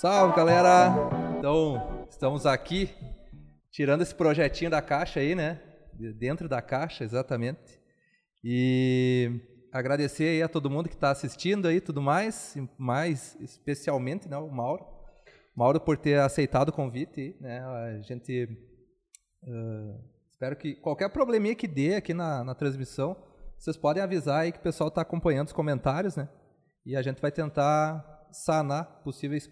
Salve, galera! Então, estamos aqui tirando esse projetinho da caixa aí, né? Dentro da caixa, exatamente. E agradecer aí a todo mundo que está assistindo aí, tudo mais, mais especialmente, né, o Mauro. Mauro por ter aceitado o convite, né? A gente uh, espero que qualquer probleminha que dê aqui na, na transmissão, vocês podem avisar aí que o pessoal está acompanhando os comentários, né? E a gente vai tentar sanar possíveis,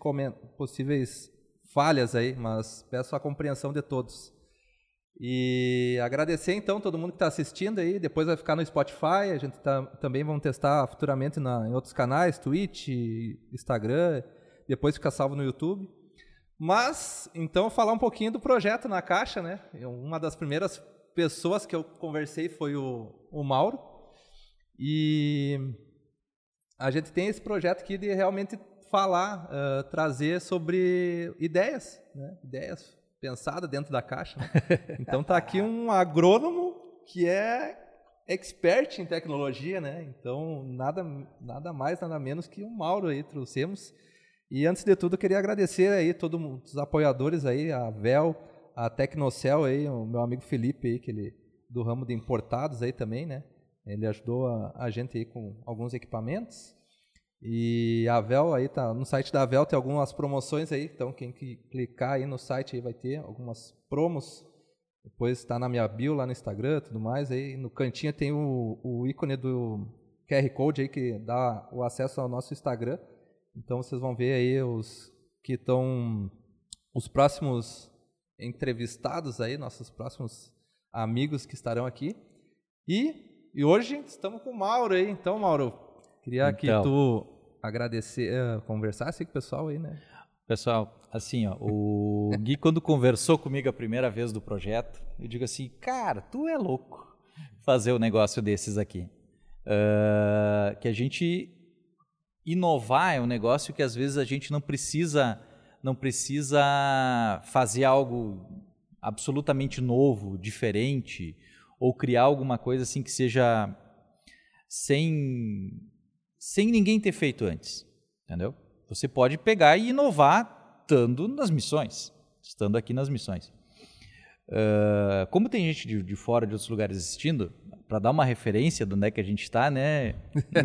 possíveis falhas aí, mas peço a compreensão de todos. E agradecer então todo mundo que está assistindo aí. Depois vai ficar no Spotify. A gente tá, também vamos testar futuramente na, em outros canais, Twitch, Instagram. Depois fica salvo no YouTube. Mas então falar um pouquinho do projeto na caixa, né? Uma das primeiras pessoas que eu conversei foi o, o Mauro. E a gente tem esse projeto aqui de realmente falar, uh, trazer sobre ideias, né? ideias pensadas dentro da caixa. Né? Então tá aqui um agrônomo que é expert em tecnologia, né? Então nada nada mais nada menos que o Mauro aí trouxemos. E antes de tudo queria agradecer aí todos os apoiadores aí, a Vel, a Tecnocel aí, o meu amigo Felipe aí que ele do ramo de importados aí também, né? Ele ajudou a, a gente aí com alguns equipamentos. E a Vel aí tá no site da Vel tem algumas promoções aí, então quem clicar aí no site aí vai ter algumas promos. Depois está na minha bio lá no Instagram, tudo mais aí no cantinho tem o, o ícone do QR Code aí que dá o acesso ao nosso Instagram. Então vocês vão ver aí os que estão os próximos entrevistados aí, nossos próximos amigos que estarão aqui. E, e hoje estamos com o Mauro aí. Então, Mauro, queria então, que tu agradecer, uh, conversasse com o pessoal aí, né? Pessoal, assim, ó, o Gui quando conversou comigo a primeira vez do projeto, eu digo assim, cara, tu é louco fazer um negócio desses aqui. Uh, que a gente inovar é um negócio que às vezes a gente não precisa não precisa fazer algo absolutamente novo, diferente, ou criar alguma coisa assim que seja sem, sem ninguém ter feito antes, entendeu? Você pode pegar e inovar estando nas missões, estando aqui nas missões. Uh, como tem gente de, de, fora, de outros lugares assistindo, para dar uma referência de onde é que a gente está, né,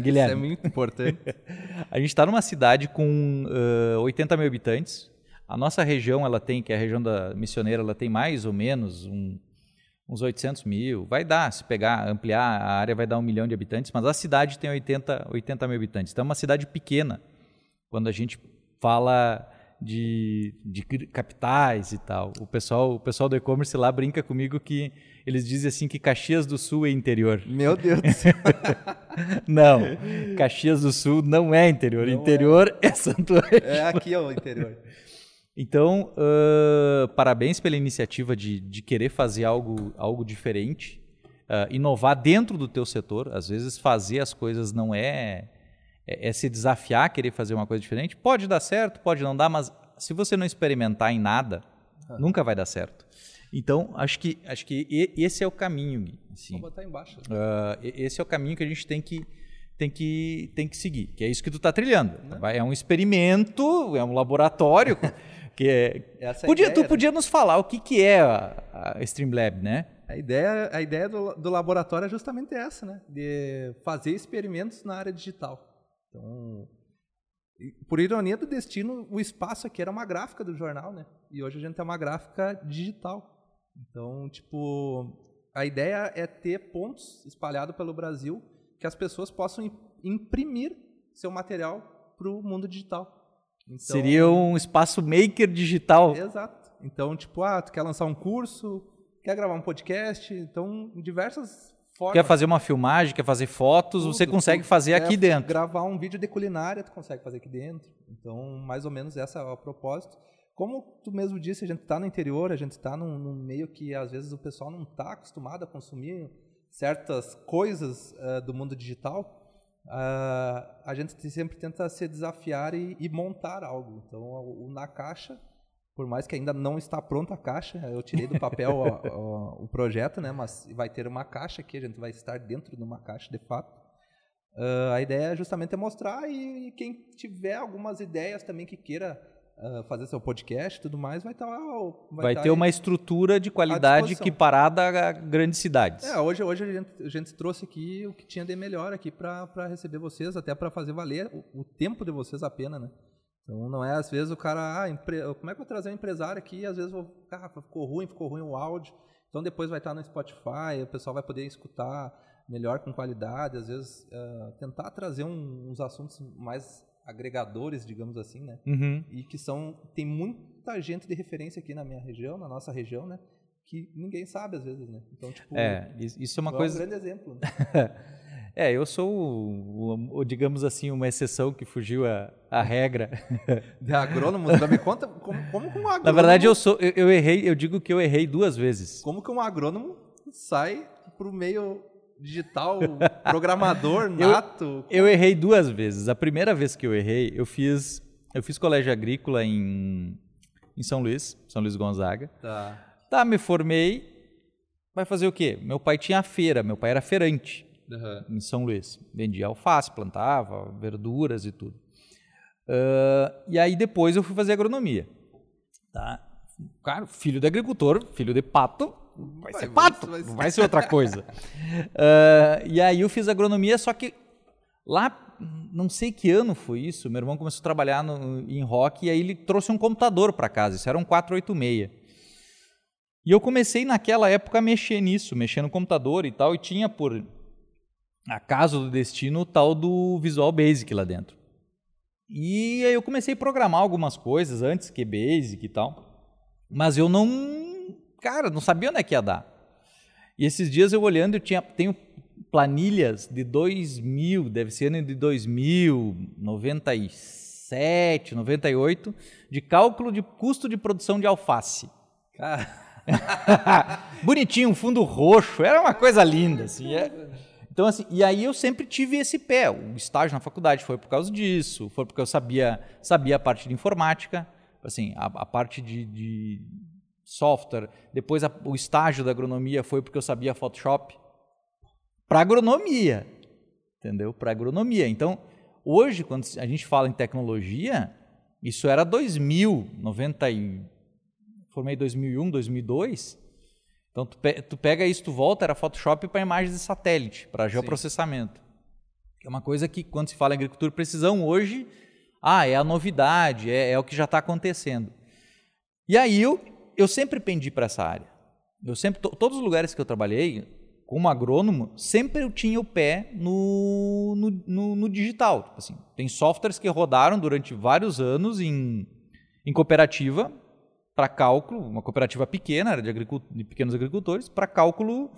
Guilherme? Isso é muito importante. a gente está numa cidade com uh, 80 mil habitantes, a nossa região, ela tem, que é a região da missioneira, ela tem mais ou menos um, uns 800 mil. Vai dar, se pegar, ampliar a área, vai dar um milhão de habitantes, mas a cidade tem 80, 80 mil habitantes. Então é uma cidade pequena quando a gente fala de, de capitais e tal. O pessoal, o pessoal do e-commerce lá brinca comigo que eles dizem assim que Caxias do Sul é interior. Meu Deus do céu. não, Caxias do Sul não é interior. Não interior é. é Santo Ângelo. É aqui é o interior. Então, uh, parabéns pela iniciativa de, de querer fazer algo, algo diferente, uh, inovar dentro do teu setor. Às vezes fazer as coisas não é, é, é, se desafiar, querer fazer uma coisa diferente. Pode dar certo, pode não dar, mas se você não experimentar em nada, ah. nunca vai dar certo. Então, acho que, acho que esse é o caminho. Assim. Vou botar embaixo. Uh, esse é o caminho que a gente tem que tem que, tem que seguir, que é isso que tu está trilhando. Né? É um experimento, é um laboratório Que é, podia, ideia, tu né? podia nos falar o que, que é a, a Streamlab, né? A ideia, a ideia do, do laboratório é justamente essa, né? De fazer experimentos na área digital. Então, por ironia do destino, o espaço aqui era uma gráfica do jornal, né? E hoje a gente tem uma gráfica digital. Então, tipo, a ideia é ter pontos espalhados pelo Brasil que as pessoas possam imprimir seu material para o mundo digital. Então, Seria um espaço maker digital. Exato. Então, tipo, ah, tu quer lançar um curso, quer gravar um podcast, então, diversas formas. Quer fazer uma filmagem, quer fazer fotos, Tudo, você consegue fazer aqui dentro. Gravar um vídeo de culinária, tu consegue fazer aqui dentro. Então, mais ou menos essa é o propósito. Como tu mesmo disse, a gente está no interior, a gente está num, num, meio que às vezes o pessoal não está acostumado a consumir certas coisas uh, do mundo digital. Uh, a gente sempre tenta se desafiar e, e montar algo. Então, o, o, na caixa, por mais que ainda não está pronta a caixa, eu tirei do papel o, o, o, projeto, né? Mas vai ter uma caixa aqui, a gente vai estar dentro de uma caixa de fato. Uh, a ideia é justamente é mostrar e, e, quem tiver algumas ideias também que queira uh, fazer seu podcast e tudo mais, vai estar. Tá, vai, vai tá ter uma estrutura de qualidade equiparada a grandes cidades. É, hoje, hoje a, gente, a gente trouxe aqui o que tinha de melhor aqui para receber vocês, até para fazer valer o, o, tempo de vocês a pena, né? Então não é às vezes o cara, ah, empre... como é que eu vou trazer um empresário aqui às vezes vou, ah, ficou ruim, ficou ruim o áudio. Então depois vai estar no Spotify, o pessoal vai poder escutar melhor com qualidade, às vezes uh, tentar trazer um, uns assuntos mais agregadores, digamos assim, né? Uhum. E que são tem muita gente de referência aqui na minha região, na nossa região, né? Que ninguém sabe às vezes, né? Então, tipo, é, isso é uma coisa. É um grande exemplo. Né? é, eu sou, o, o, digamos assim, uma exceção que fugiu a, a regra. De agrônomo, me conta como, como um agrônomo. Na verdade, eu sou, eu, eu errei, eu digo que eu errei duas vezes. Como que um agrônomo sai para o meio digital, programador nato? Eu, eu, errei duas vezes. A primeira vez que eu errei, eu fiz, eu fiz colégio agrícola em, em São Luís, São Luís Gonzaga. Tá. Tá, me formei. Vai fazer o quê? Meu pai tinha feira, meu pai era feirante uhum. em São Luís. Vendia alface, plantava verduras e tudo. Uh, e aí depois eu fui fazer agronomia. Tá? Cara, filho de agricultor, filho de pato, vai, vai ser pato, vai ser... não vai ser outra coisa. uh, e aí eu fiz agronomia, só que lá, não sei que ano foi isso, meu irmão começou a trabalhar no, em rock e aí ele trouxe um computador para casa, isso era um 486. E eu comecei naquela época a mexer nisso, mexer no computador e tal, e tinha por acaso do destino o tal do Visual Basic lá dentro. E aí eu comecei a programar algumas coisas antes que Basic e tal. Mas eu não cara, não sabia onde é que ia dar. E esses dias eu olhando, eu tinha, tenho planilhas de 2000, deve ser ano de 2000, 97, 98, de cálculo de custo de produção de alface. Bonitinho, um fundo roxo, era uma coisa linda. Assim, é. Então, assim, e aí eu sempre tive esse pé. O estágio na faculdade foi por causa disso, foi porque eu sabia, sabia a parte de informática, assim, a, a parte de, de software. Depois a, o estágio da agronomia foi porque eu sabia Photoshop. Para agronomia, entendeu? Para agronomia. Então, hoje, quando a gente fala em tecnologia, isso era 2000, 90 e... Formei 2001, 2002. Então, tu, pe tu pega isso, tu volta, era Photoshop para imagens de satélite, para geoprocessamento. É uma coisa que, quando se fala em agricultura e precisão, hoje, ah, é a novidade, é, é o que já está acontecendo. E aí eu, eu sempre pendi para essa área. Eu sempre, todos os lugares que eu trabalhei, como agrônomo, sempre eu tinha o pé no, no, no, no digital. Tipo assim, tem softwares que rodaram durante vários anos em, em cooperativa para cálculo, uma cooperativa pequena, era de, de pequenos agricultores, para cálculo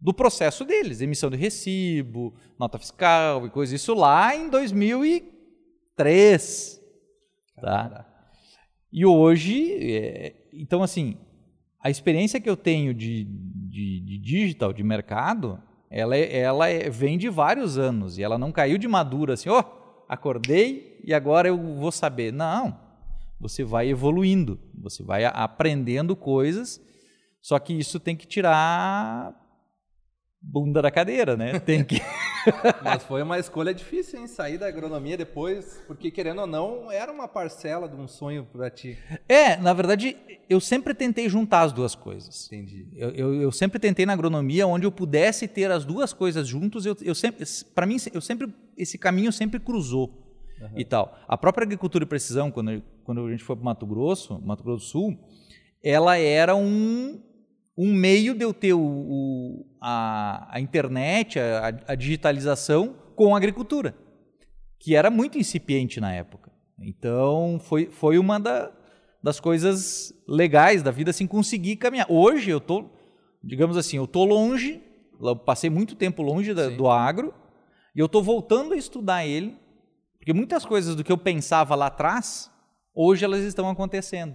do processo deles, emissão de recibo, nota fiscal e coisa. Isso lá em 2003. Tá? E hoje, é, então assim, a experiência que eu tenho de, de, de digital, de mercado, ela, é, ela é, vem de vários anos e ela não caiu de madura assim, ó, oh, acordei e agora eu vou saber. Não, você vai evoluindo, você vai aprendendo coisas, só que isso tem que tirar bunda da cadeira, né? Tem que. Mas foi uma escolha difícil, hein? Sair da agronomia depois, porque querendo ou não, era uma parcela de um sonho para ti. É, na verdade, eu sempre tentei juntar as duas coisas. Entendi. Eu, eu, eu sempre tentei na agronomia onde eu pudesse ter as duas coisas juntos. Eu, eu sempre, para mim, eu sempre esse caminho sempre cruzou. Uhum. E tal. A própria agricultura e precisão, quando, quando a gente foi para Mato Grosso, Mato Grosso do Sul, ela era um, um meio de eu ter o, o a, a, internet, a, a, digitalização com a agricultura, que era muito incipiente na época. Então, foi, foi uma da, das coisas legais da vida, assim, conseguir caminhar. Hoje, eu tô, digamos assim, eu tô longe, passei muito tempo longe da, do agro, e eu estou voltando a estudar ele, porque muitas coisas do que eu pensava lá atrás, hoje elas estão acontecendo.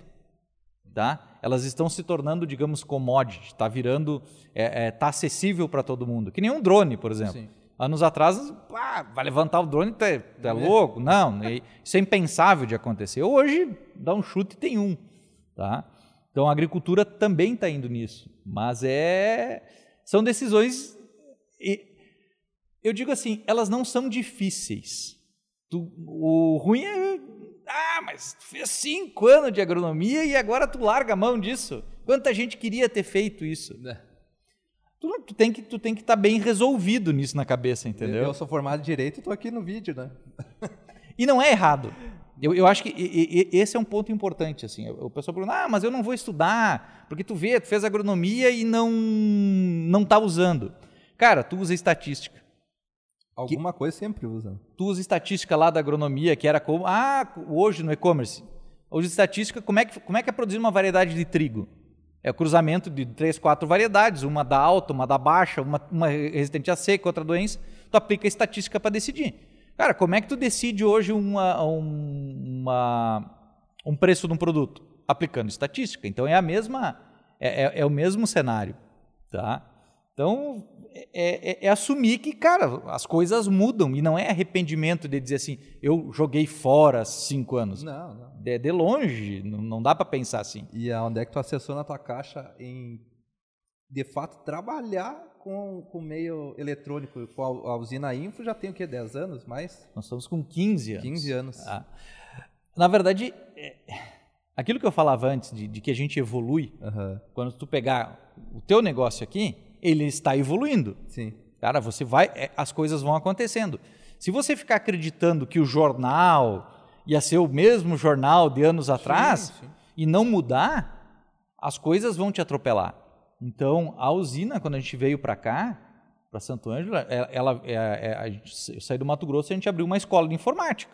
Tá? Elas estão se tornando, digamos, commodity, está virando, está é, é, tá acessível para todo mundo. Que nem um drone, por exemplo. Sim. Anos atrás, ah, vai levantar o drone, tu é, tu é louco? Não, isso é impensável de acontecer. Hoje, dá um chute e tem um. Tá? Então, a agricultura também está indo nisso. Mas é são decisões... Eu digo assim, elas não são difíceis. Tu, o ruim é ah, mas tu fez cinco anos de agronomia e agora tu larga a mão disso. Quanta gente queria ter feito isso? É. Tu, tu tem que tu tem que estar tá bem resolvido nisso na cabeça, entendeu? Eu sou formado em direito e tô aqui no vídeo, né? e não é errado. Eu, eu acho que e, e, esse é um ponto importante. Assim. O pessoal pergunta, ah, mas eu não vou estudar, porque tu vê, tu fez agronomia e não não está usando. Cara, tu usa estatística. Alguma que, coisa sempre usa. Tu usa estatística lá da agronomia, que era como, ah, hoje no e-commerce. Hoje estatística, como é, que, como é que é produzir uma variedade de trigo? É o cruzamento de três, quatro variedades, uma da alta, uma da baixa, uma, uma resistente a seca, outra doença. Tu aplica a estatística para decidir. Cara, como é que tu decide hoje uma, uma, um preço de um produto? Aplicando estatística. Então é a mesma, é, é, é o mesmo cenário, tá? Então é, é, é, assumir que, cara, as coisas mudam e não é arrependimento de dizer assim, eu joguei fora cinco anos. Não, não. De, de longe, não, não dá para pensar assim. E onde é que tu acessou na tua caixa em, de fato, trabalhar com, com o meio eletrônico, com a, a, usina Info, já tem o quê? 10 anos? Mais? Nós estamos com 15 anos. 15 anos. Ah. Na verdade, é, aquilo que eu falava antes, de, de que a gente evolui, uhum. quando tu pegar o teu negócio aqui, ele está evoluindo. Sim. Cara, você vai, é, as coisas vão acontecendo. Se você ficar acreditando que o jornal ia ser o mesmo jornal de anos atrás sim, sim. e não mudar, as coisas vão te atropelar. Então, a usina, quando a gente veio para cá, para Santo Ângelo, ela, é, ela é, é, a gente, eu saí do Mato Grosso e a gente abriu uma escola de informática.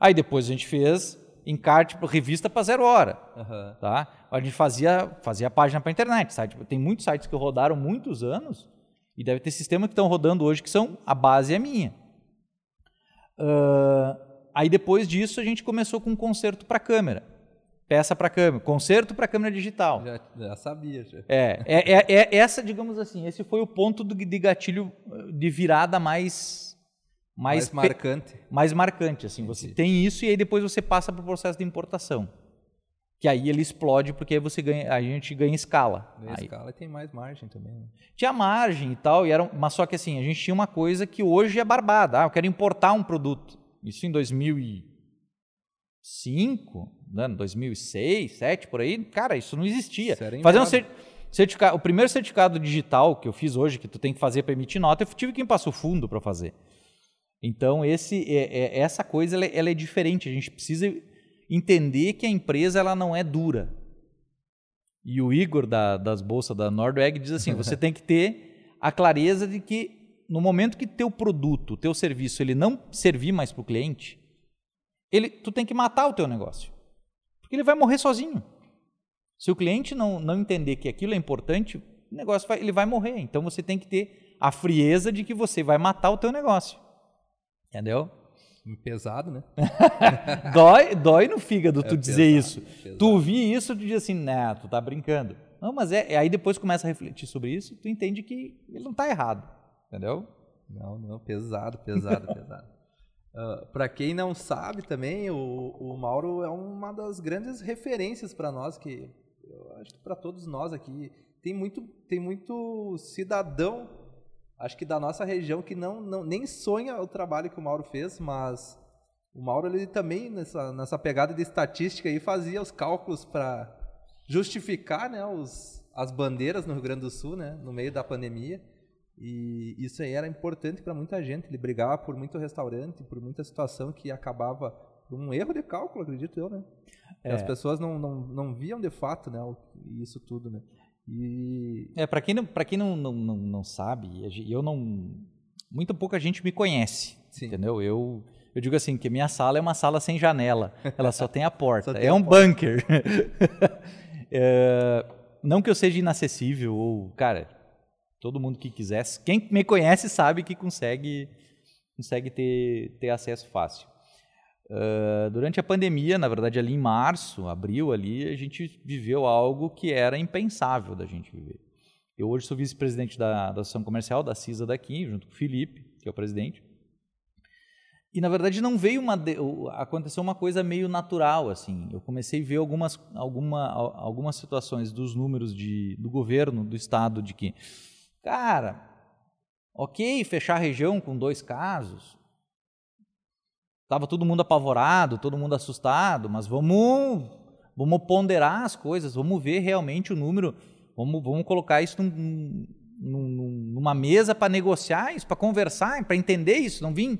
Aí depois a gente fez encarte, revista para zero hora. Uhum. Tá? A gente fazia, fazia página para internet. Site. Tem muitos sites que rodaram muitos anos e deve ter sistemas que estão rodando hoje que são a base é minha. Uh, aí depois disso a gente começou com um conserto para câmera peça para câmera, conserto para câmera digital. Já, já sabia. Já. É, é, é, é, essa, digamos assim, esse foi o ponto do, de gatilho de virada mais mais, mais marcante. Mais marcante, assim. Você tem isso e aí depois você passa para o processo de importação. Que aí ele explode porque aí você ganha, a gente ganha escala. Ganha aí. escala e tem mais margem também. Né? Tinha margem e tal, e era, mas só que assim, a gente tinha uma coisa que hoje é barbada. Ah, eu quero importar um produto. Isso em 2005, né, 2006, 2007, por aí, cara, isso não existia. Fazer um certificado, o primeiro certificado digital que eu fiz hoje, que tu tem que fazer para emitir nota, eu tive que ir fundo para fazer. Então, esse, é, é, essa coisa ela, é, ela, é diferente. A gente precisa entender que a empresa ela não é dura. E o Igor da, das bolsas da Nordweg diz assim: você tem que ter a clareza de que no momento que teu produto, teu serviço, ele não servir mais para o cliente, ele, tu tem que matar o teu negócio. Porque ele vai morrer sozinho. Se o cliente não, não entender que aquilo é importante, o negócio vai, ele vai morrer. Então você tem que ter a frieza de que você vai matar o teu negócio. Entendeu? Pesado, né? dói, dói no fígado é tu dizer isso. Pesado. Tu ouvir isso, tu diz assim, né, tu tá brincando. Não, mas é, aí depois começa a refletir sobre isso, tu entende que ele não está errado. Entendeu? Não, não, pesado, pesado, pesado. Uh, ah, para quem não sabe também, o, o Mauro é uma das grandes referências para nós, que eu acho que para todos nós aqui tem muito, tem muito cidadão, acho que da nossa região que não, não nem sonha o trabalho que o Mauro fez, mas o Mauro ele também nessa, nessa pegada de estatística aí fazia os cálculos para justificar, né, os, as bandeiras no Rio Grande do Sul, né, no meio da pandemia. E isso aí era importante para muita gente. Ele brigava por muito restaurante, por muita situação que acabava por um erro de cálculo, acredito eu, né? É. As pessoas não, não, não viam de fato né, isso tudo, né? E... É, para quem, não, quem não, não, não, não sabe, eu não... Muito pouca gente me conhece, Sim. entendeu? Eu, eu digo assim, que minha sala é uma sala sem janela, ela só tem a porta, tem é a um porta. bunker. é, não que eu seja inacessível, ou, cara, Todo mundo que quisesse. Quem me conhece sabe que consegue, consegue ter, ter acesso fácil. Uh, durante a pandemia, na verdade, ali em março, abril, ali, a gente viveu algo que era impensável da gente viver. Eu hoje sou vice-presidente da, da Associação Comercial, da CISA daqui, junto com o Felipe, que é o presidente. E na verdade não veio uma aconteceu uma coisa meio natural assim. Eu comecei a ver algumas alguma, algumas situações dos números de, do governo do estado de que Cara, ok, fechar a região com dois casos. Tava todo mundo apavorado, todo mundo assustado, mas vamos, vamos ponderar as coisas, vamos ver realmente o número, vamos, vamos colocar isso num, num, numa mesa para negociar isso, para conversar, para entender isso, não vim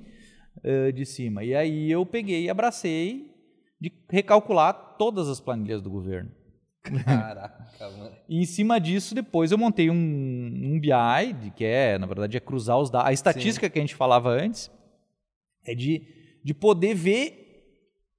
uh, de cima. E aí eu peguei e abracei de recalcular todas as planilhas do governo. Caraca, mano. E em cima disso, depois eu montei um, um BI, que é, na verdade, é cruzar os dados. A estatística Sim. que a gente falava antes é de de poder ver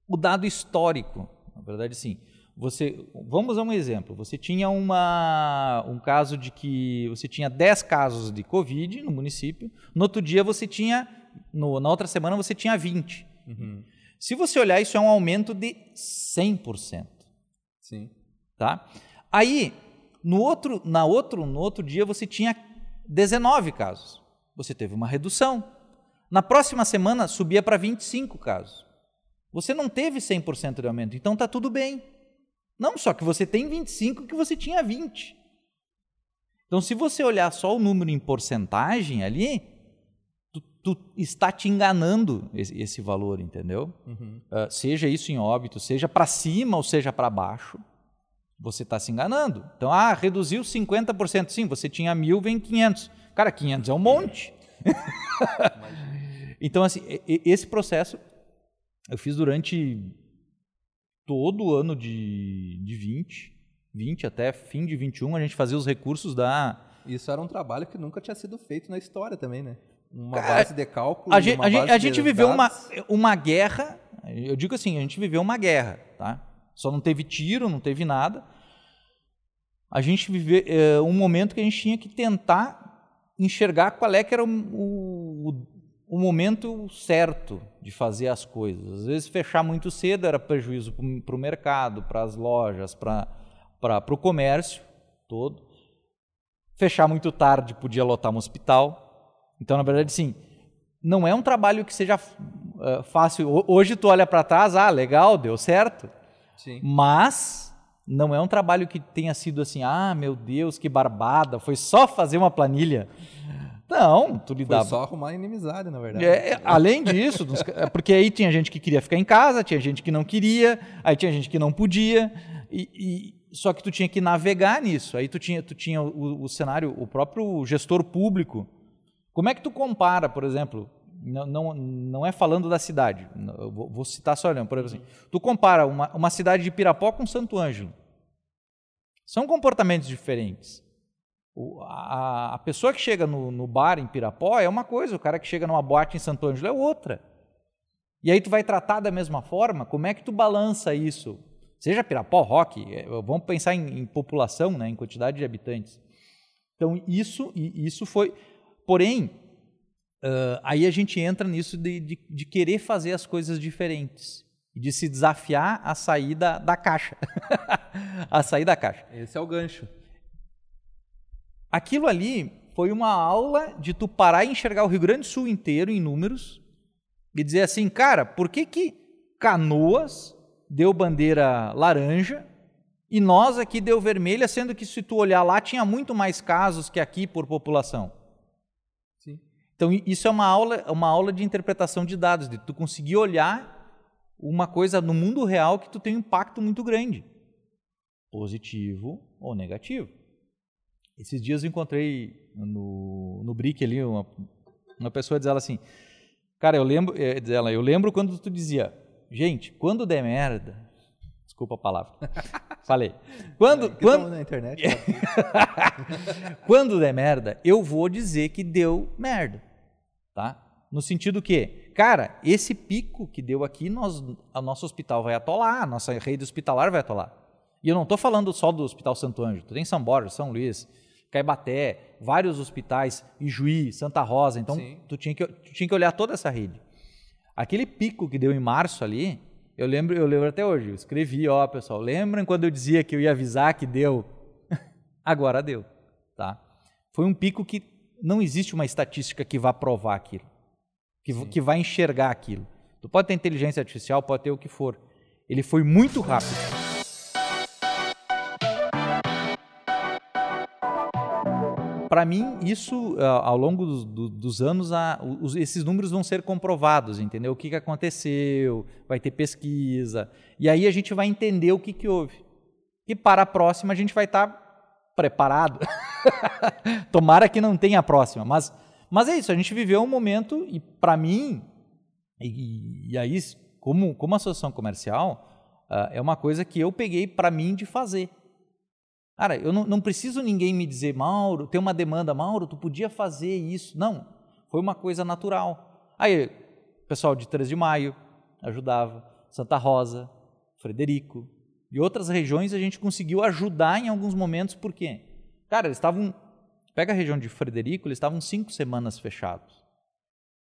o dado histórico. Na verdade, sim. Você, vamos a um exemplo. Você tinha uma, um caso de que você tinha 10 casos de Covid no município. No outro dia você tinha, no, na outra semana você tinha 20. Uhum. Se você olhar, isso é um aumento de 100%. Sim. Tá? Aí, no outro, na outro, no outro dia você tinha 19 casos. Você teve uma redução. Na próxima semana subia para 25 casos. Você não teve 100% de aumento, então está tudo bem. Não, só que você tem 25 que você tinha 20. Então, se você olhar só o número em porcentagem ali, tu, tu está te enganando esse, esse valor, entendeu? Uhum. Uh, seja isso em óbito, seja para cima ou seja para baixo, você está se enganando. Então, ah, reduziu 50%. Sim, você tinha mil, vem 500. Cara, 500 é um monte. Então, assim, esse processo eu fiz durante todo o ano de, de 20, 20 até fim de 21, a gente fazia os recursos da. Isso era um trabalho que nunca tinha sido feito na história também, né? Uma base de cálculo. A gente, a gente, a gente viveu uma, uma guerra, eu digo assim, a gente viveu uma guerra, tá? Só não teve tiro, não teve nada. A gente viveu é, um momento que a gente tinha que tentar enxergar qual é que era o, o, o momento certo de fazer as coisas. Às vezes, fechar muito cedo era prejuízo para o mercado, para as lojas, para o comércio todo. Fechar muito tarde podia lotar um hospital. Então, na verdade, sim, não é um trabalho que seja uh, fácil. Hoje tu olha para trás, ah, legal, deu certo. Sim. Mas não é um trabalho que tenha sido assim, ah, meu Deus, que barbada, foi só fazer uma planilha. Não, tu lidava. Foi só arrumar inimizade, na verdade. É, é além disso, é porque aí tinha gente que queria ficar em casa, tinha gente que não queria, aí tinha gente que não podia, e, e só que tu tinha que navegar nisso. Aí tu tinha, tu tinha o, o, cenário, o próprio gestor público. Como é que tu compara, por exemplo, não, não, não é falando da cidade, vou, vou, citar só olhando, por exemplo assim, tu compara uma, uma cidade de Pirapó com Santo Ângelo. São comportamentos diferentes. O, a, a, pessoa que chega no, no, bar em Pirapó é uma coisa, o cara que chega numa boate em Santo Ângelo é outra. E aí tu vai tratar da mesma forma? Como é que tu balança isso? Seja Pirapó, Rock, é, vamos pensar em, em população, né, em quantidade de habitantes. Então isso, isso foi. Porém, uh, aí a gente entra nisso de, de, de, querer fazer as coisas diferentes. De se desafiar a sair da, da caixa. a sair da caixa. Esse é o gancho. Aquilo ali foi uma aula de tu parar e enxergar o Rio Grande do Sul inteiro em números e dizer assim, cara, por que que Canoas deu bandeira laranja e nós aqui deu vermelha, sendo que se tu olhar lá tinha muito mais casos que aqui por população. Sim. Então isso é uma aula, uma aula de interpretação de dados, de tu conseguir olhar uma coisa no mundo real que tu tem um impacto muito grande, positivo ou negativo. Esses dias eu encontrei no, no Brick ali uma, uma pessoa diz ela assim, cara, eu lembro, é, diz ela, eu lembro quando tu dizia, gente, quando der merda, desculpa a palavra, falei, quando, é, quando na internet, quando der merda, eu vou dizer que deu merda, tá? No sentido que, cara, esse pico que deu aqui, nós, a nosso hospital vai atolar, a nossa rede hospitalar vai atolar. E eu não estou falando só do Hospital Santo Ângelo, tu tem São Borja, São Luís, Caibaté, vários hospitais, Ijuí, Santa Rosa. Então, tu tinha, que, tu tinha que olhar toda essa rede. Aquele pico que deu em março ali, eu lembro, eu lembro até hoje. Eu escrevi, ó, pessoal, lembram quando eu dizia que eu ia avisar que deu? Agora deu, tá? Foi um pico que não existe uma estatística que vá provar aquilo, que, que vai enxergar aquilo. Tu pode ter inteligência artificial, pode ter o que for. Ele foi muito rápido. Para mim, isso, ao longo dos, dos anos, a, os, esses números vão ser comprovados, entendeu? O que, que aconteceu, vai ter pesquisa. E aí a gente vai entender o que, que houve. E para a próxima a gente vai estar tá preparado. Tomara que não tenha a próxima. Mas, mas é isso, a gente viveu um momento, e para mim, e, e, aí, como, como associação comercial, uh, é uma coisa que eu peguei para mim de fazer. Cara, eu não, não preciso ninguém me dizer, Mauro, tem uma demanda, Mauro, tu podia fazer isso. Não, foi uma coisa natural. Aí, pessoal de 3 de Maio ajudava, Santa Rosa, Frederico e outras regiões a gente conseguiu ajudar em alguns momentos, por quê? Cara, eles estavam. Pega a região de Frederico, eles estavam cinco semanas fechados.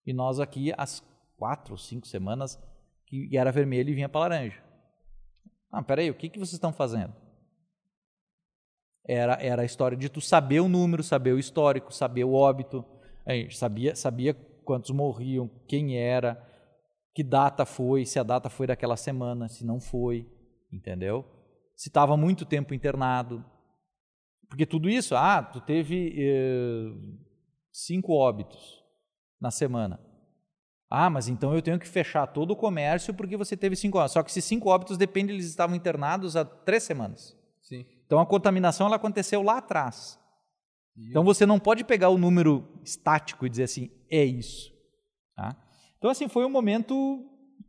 E nós aqui, as quatro ou cinco semanas, que era vermelho e vinha para laranja. Ah, peraí, o que, que vocês estão fazendo? Era, era a história de tu saber o número, saber o histórico, saber o óbito. A gente sabia, sabia quantos morriam, quem era, que data foi, se a data foi daquela semana, se não foi, entendeu? Se estava muito tempo internado. Porque tudo isso, ah, tu teve eh, cinco óbitos na semana. Ah, mas então eu tenho que fechar todo o comércio porque você teve cinco óbitos. Só que esses cinco óbitos depende, eles estavam internados há três semanas. Então a contaminação ela aconteceu lá atrás. Então você não pode pegar o número estático e dizer assim, é isso. Tá? Então assim, foi um momento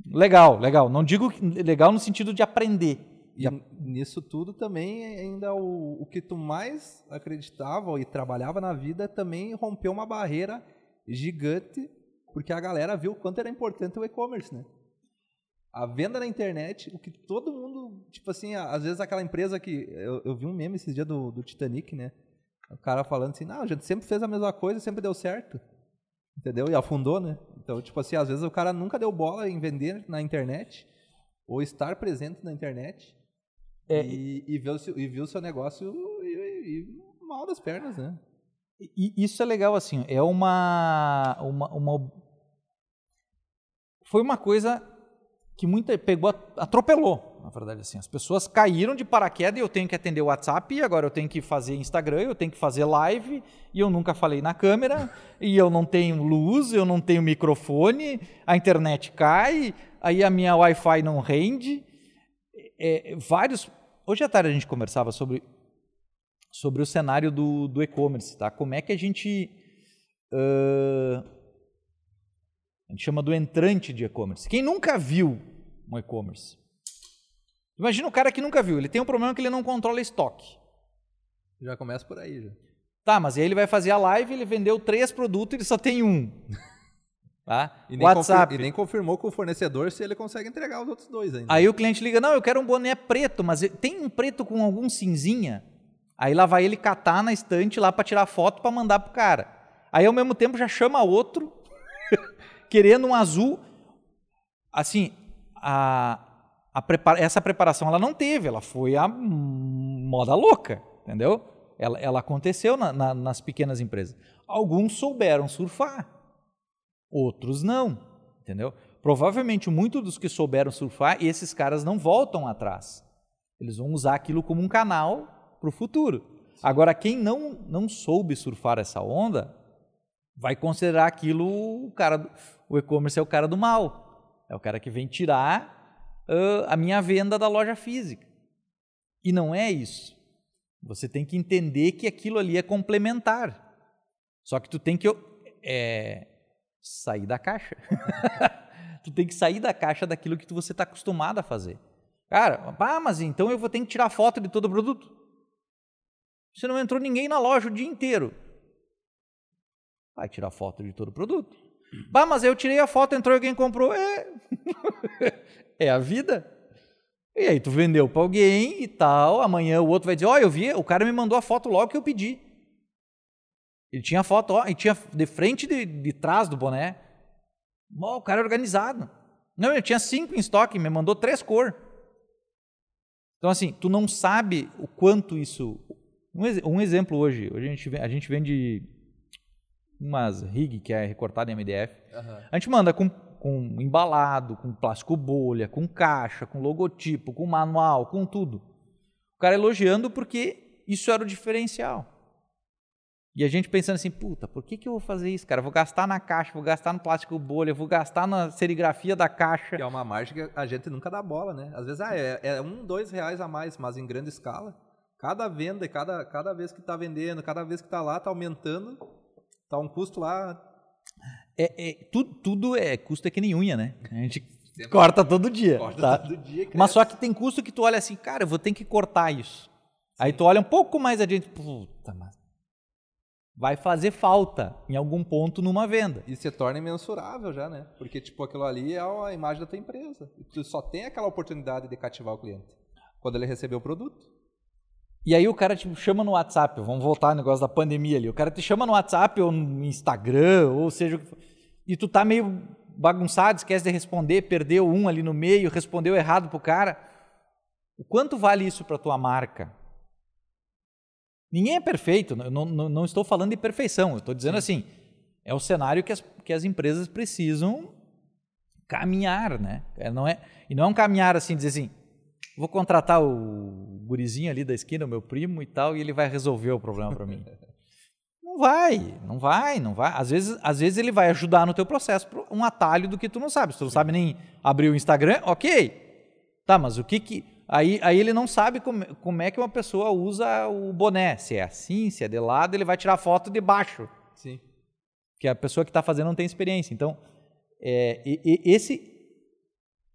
legal, legal. Não digo legal no sentido de aprender, e nisso tudo também ainda o, o que tu mais acreditava e trabalhava na vida também rompeu uma barreira gigante, porque a galera viu o quanto era importante o e-commerce, né? A venda na internet, o que todo mundo, tipo assim, às vezes aquela empresa que. Eu, eu vi um meme esses dias do, do Titanic, né? O cara falando assim, não, a gente sempre fez a mesma coisa, sempre deu certo. Entendeu? E afundou, né? Então, tipo assim, às vezes o cara nunca deu bola em vender na internet ou estar presente na internet é, e, e, viu, e viu o seu negócio e, e, mal das pernas, né? E isso é legal, assim, é uma, uma, uma foi uma coisa que muita pegou, atropelou, na verdade, assim, as pessoas caíram de paraquedas e eu tenho que atender o WhatsApp, agora eu tenho que fazer Instagram, eu tenho que fazer live, e eu nunca falei na câmera, e eu não tenho luz, eu não tenho microfone, a internet cai, aí a minha Wi-Fi não rende, é, vários Hoje à tarde a gente conversava sobre, sobre o cenário do, do e-commerce, tá? Como é que a gente. Uh, a gente chama do entrante de e-commerce. Quem nunca viu um e-commerce? Imagina o cara que nunca viu. Ele tem um problema que ele não controla estoque. Já começa por aí, já. Tá, mas aí ele vai fazer a live, ele vendeu três produtos e ele só tem um. Tá? E, nem WhatsApp. e nem confirmou com o fornecedor se ele consegue entregar os outros dois ainda. Aí o cliente liga, não, eu quero um boné preto, mas tem um preto com algum cinzinha? Aí lá vai ele catar na estante lá para tirar foto para mandar pro cara. Aí ao mesmo tempo já chama outro, querendo um azul. Assim, a, a prepara essa preparação ela não teve, ela foi a moda louca, entendeu? Ela, ela aconteceu na, na, nas pequenas empresas. Alguns souberam surfar outros não, entendeu? Provavelmente muitos dos que souberam surfar, esses caras não voltam atrás. Eles vão usar aquilo como um canal para o futuro. Agora, quem não, não soube surfar essa onda, vai considerar aquilo o cara, o e-commerce é o cara do mal. É o cara que vem tirar uh, a minha venda da loja física. E não é isso. Você tem que entender que aquilo ali é complementar. Só que tu tem que é, sair da caixa. tu tem que sair da caixa daquilo que você está acostumado a fazer. Cara, ah, mas então eu vou ter que tirar foto de todo o produto. Você não entrou ninguém na loja o dia inteiro. Vai tirar foto de todo o produto. Bah, mas eu tirei a foto, entrou alguém comprou. É, é a vida. E aí tu vendeu para alguém e tal, amanhã o outro vai dizer, ó, oh, eu vi, o cara me mandou a foto logo que eu pedi. Ele tinha foto, ó, e tinha de frente e de, de trás do boné. Ó, o cara é organizado. Não, ele tinha cinco em estoque, me mandou três cor. Então, assim, tu não sabe o quanto isso. Um, um exemplo hoje, hoje a gente, a gente vende umas rig que é recortada em MDF. Uhum. A gente manda com, com embalado, com plástico bolha, com caixa, com logotipo, com manual, com tudo. O cara elogiando porque isso era o diferencial. E a gente pensando assim, puta, por que, que eu vou fazer isso, cara? Eu vou gastar na caixa, vou gastar no plástico bolha, vou gastar na serigrafia da caixa. Que é uma margem que a gente nunca dá bola, né? Às vezes ah, é, é um, dois reais a mais, mas em grande escala. Cada venda, cada, cada vez que está vendendo, cada vez que está lá, está aumentando. Está um custo lá. É, é, tudo, tudo é custo é que nem unha, né? A gente Sempre corta todo dia. Corta tá? todo dia. Cresce. Mas só que tem custo que tu olha assim, cara, eu vou ter que cortar isso. Sim. Aí tu olha um pouco mais adiante, puta, mas vai fazer falta em algum ponto numa venda. E se torna imensurável já, né? Porque, tipo, aquilo ali é a imagem da tua empresa. E tu só tem aquela oportunidade de cativar o cliente quando ele receber o produto. E aí o cara te chama no WhatsApp, vamos voltar ao negócio da pandemia ali. O cara te chama no WhatsApp ou no Instagram, ou seja, e tu tá meio bagunçado, esquece de responder, perdeu um ali no meio, respondeu errado pro cara. O quanto vale isso para tua marca? Ninguém é perfeito, não, não, não estou falando de perfeição, eu estou dizendo assim, é o cenário que as, que as empresas precisam caminhar, né? É, não é, e não é um caminhar assim, dizer assim, vou contratar o gurizinho ali da esquina, o meu primo e tal, e ele vai resolver o problema para mim. Não vai, não vai, não vai. Às vezes, às vezes ele vai ajudar no teu processo, um atalho do que tu não sabe. Se tu não sabe nem abrir o Instagram, ok. Tá, mas o que que Aí, aí ele não sabe como, como é que uma pessoa usa o boné. Se é assim, se é de lado, ele vai tirar foto de baixo. Sim. Que a pessoa que está fazendo não tem experiência. Então, é, e, e, esse,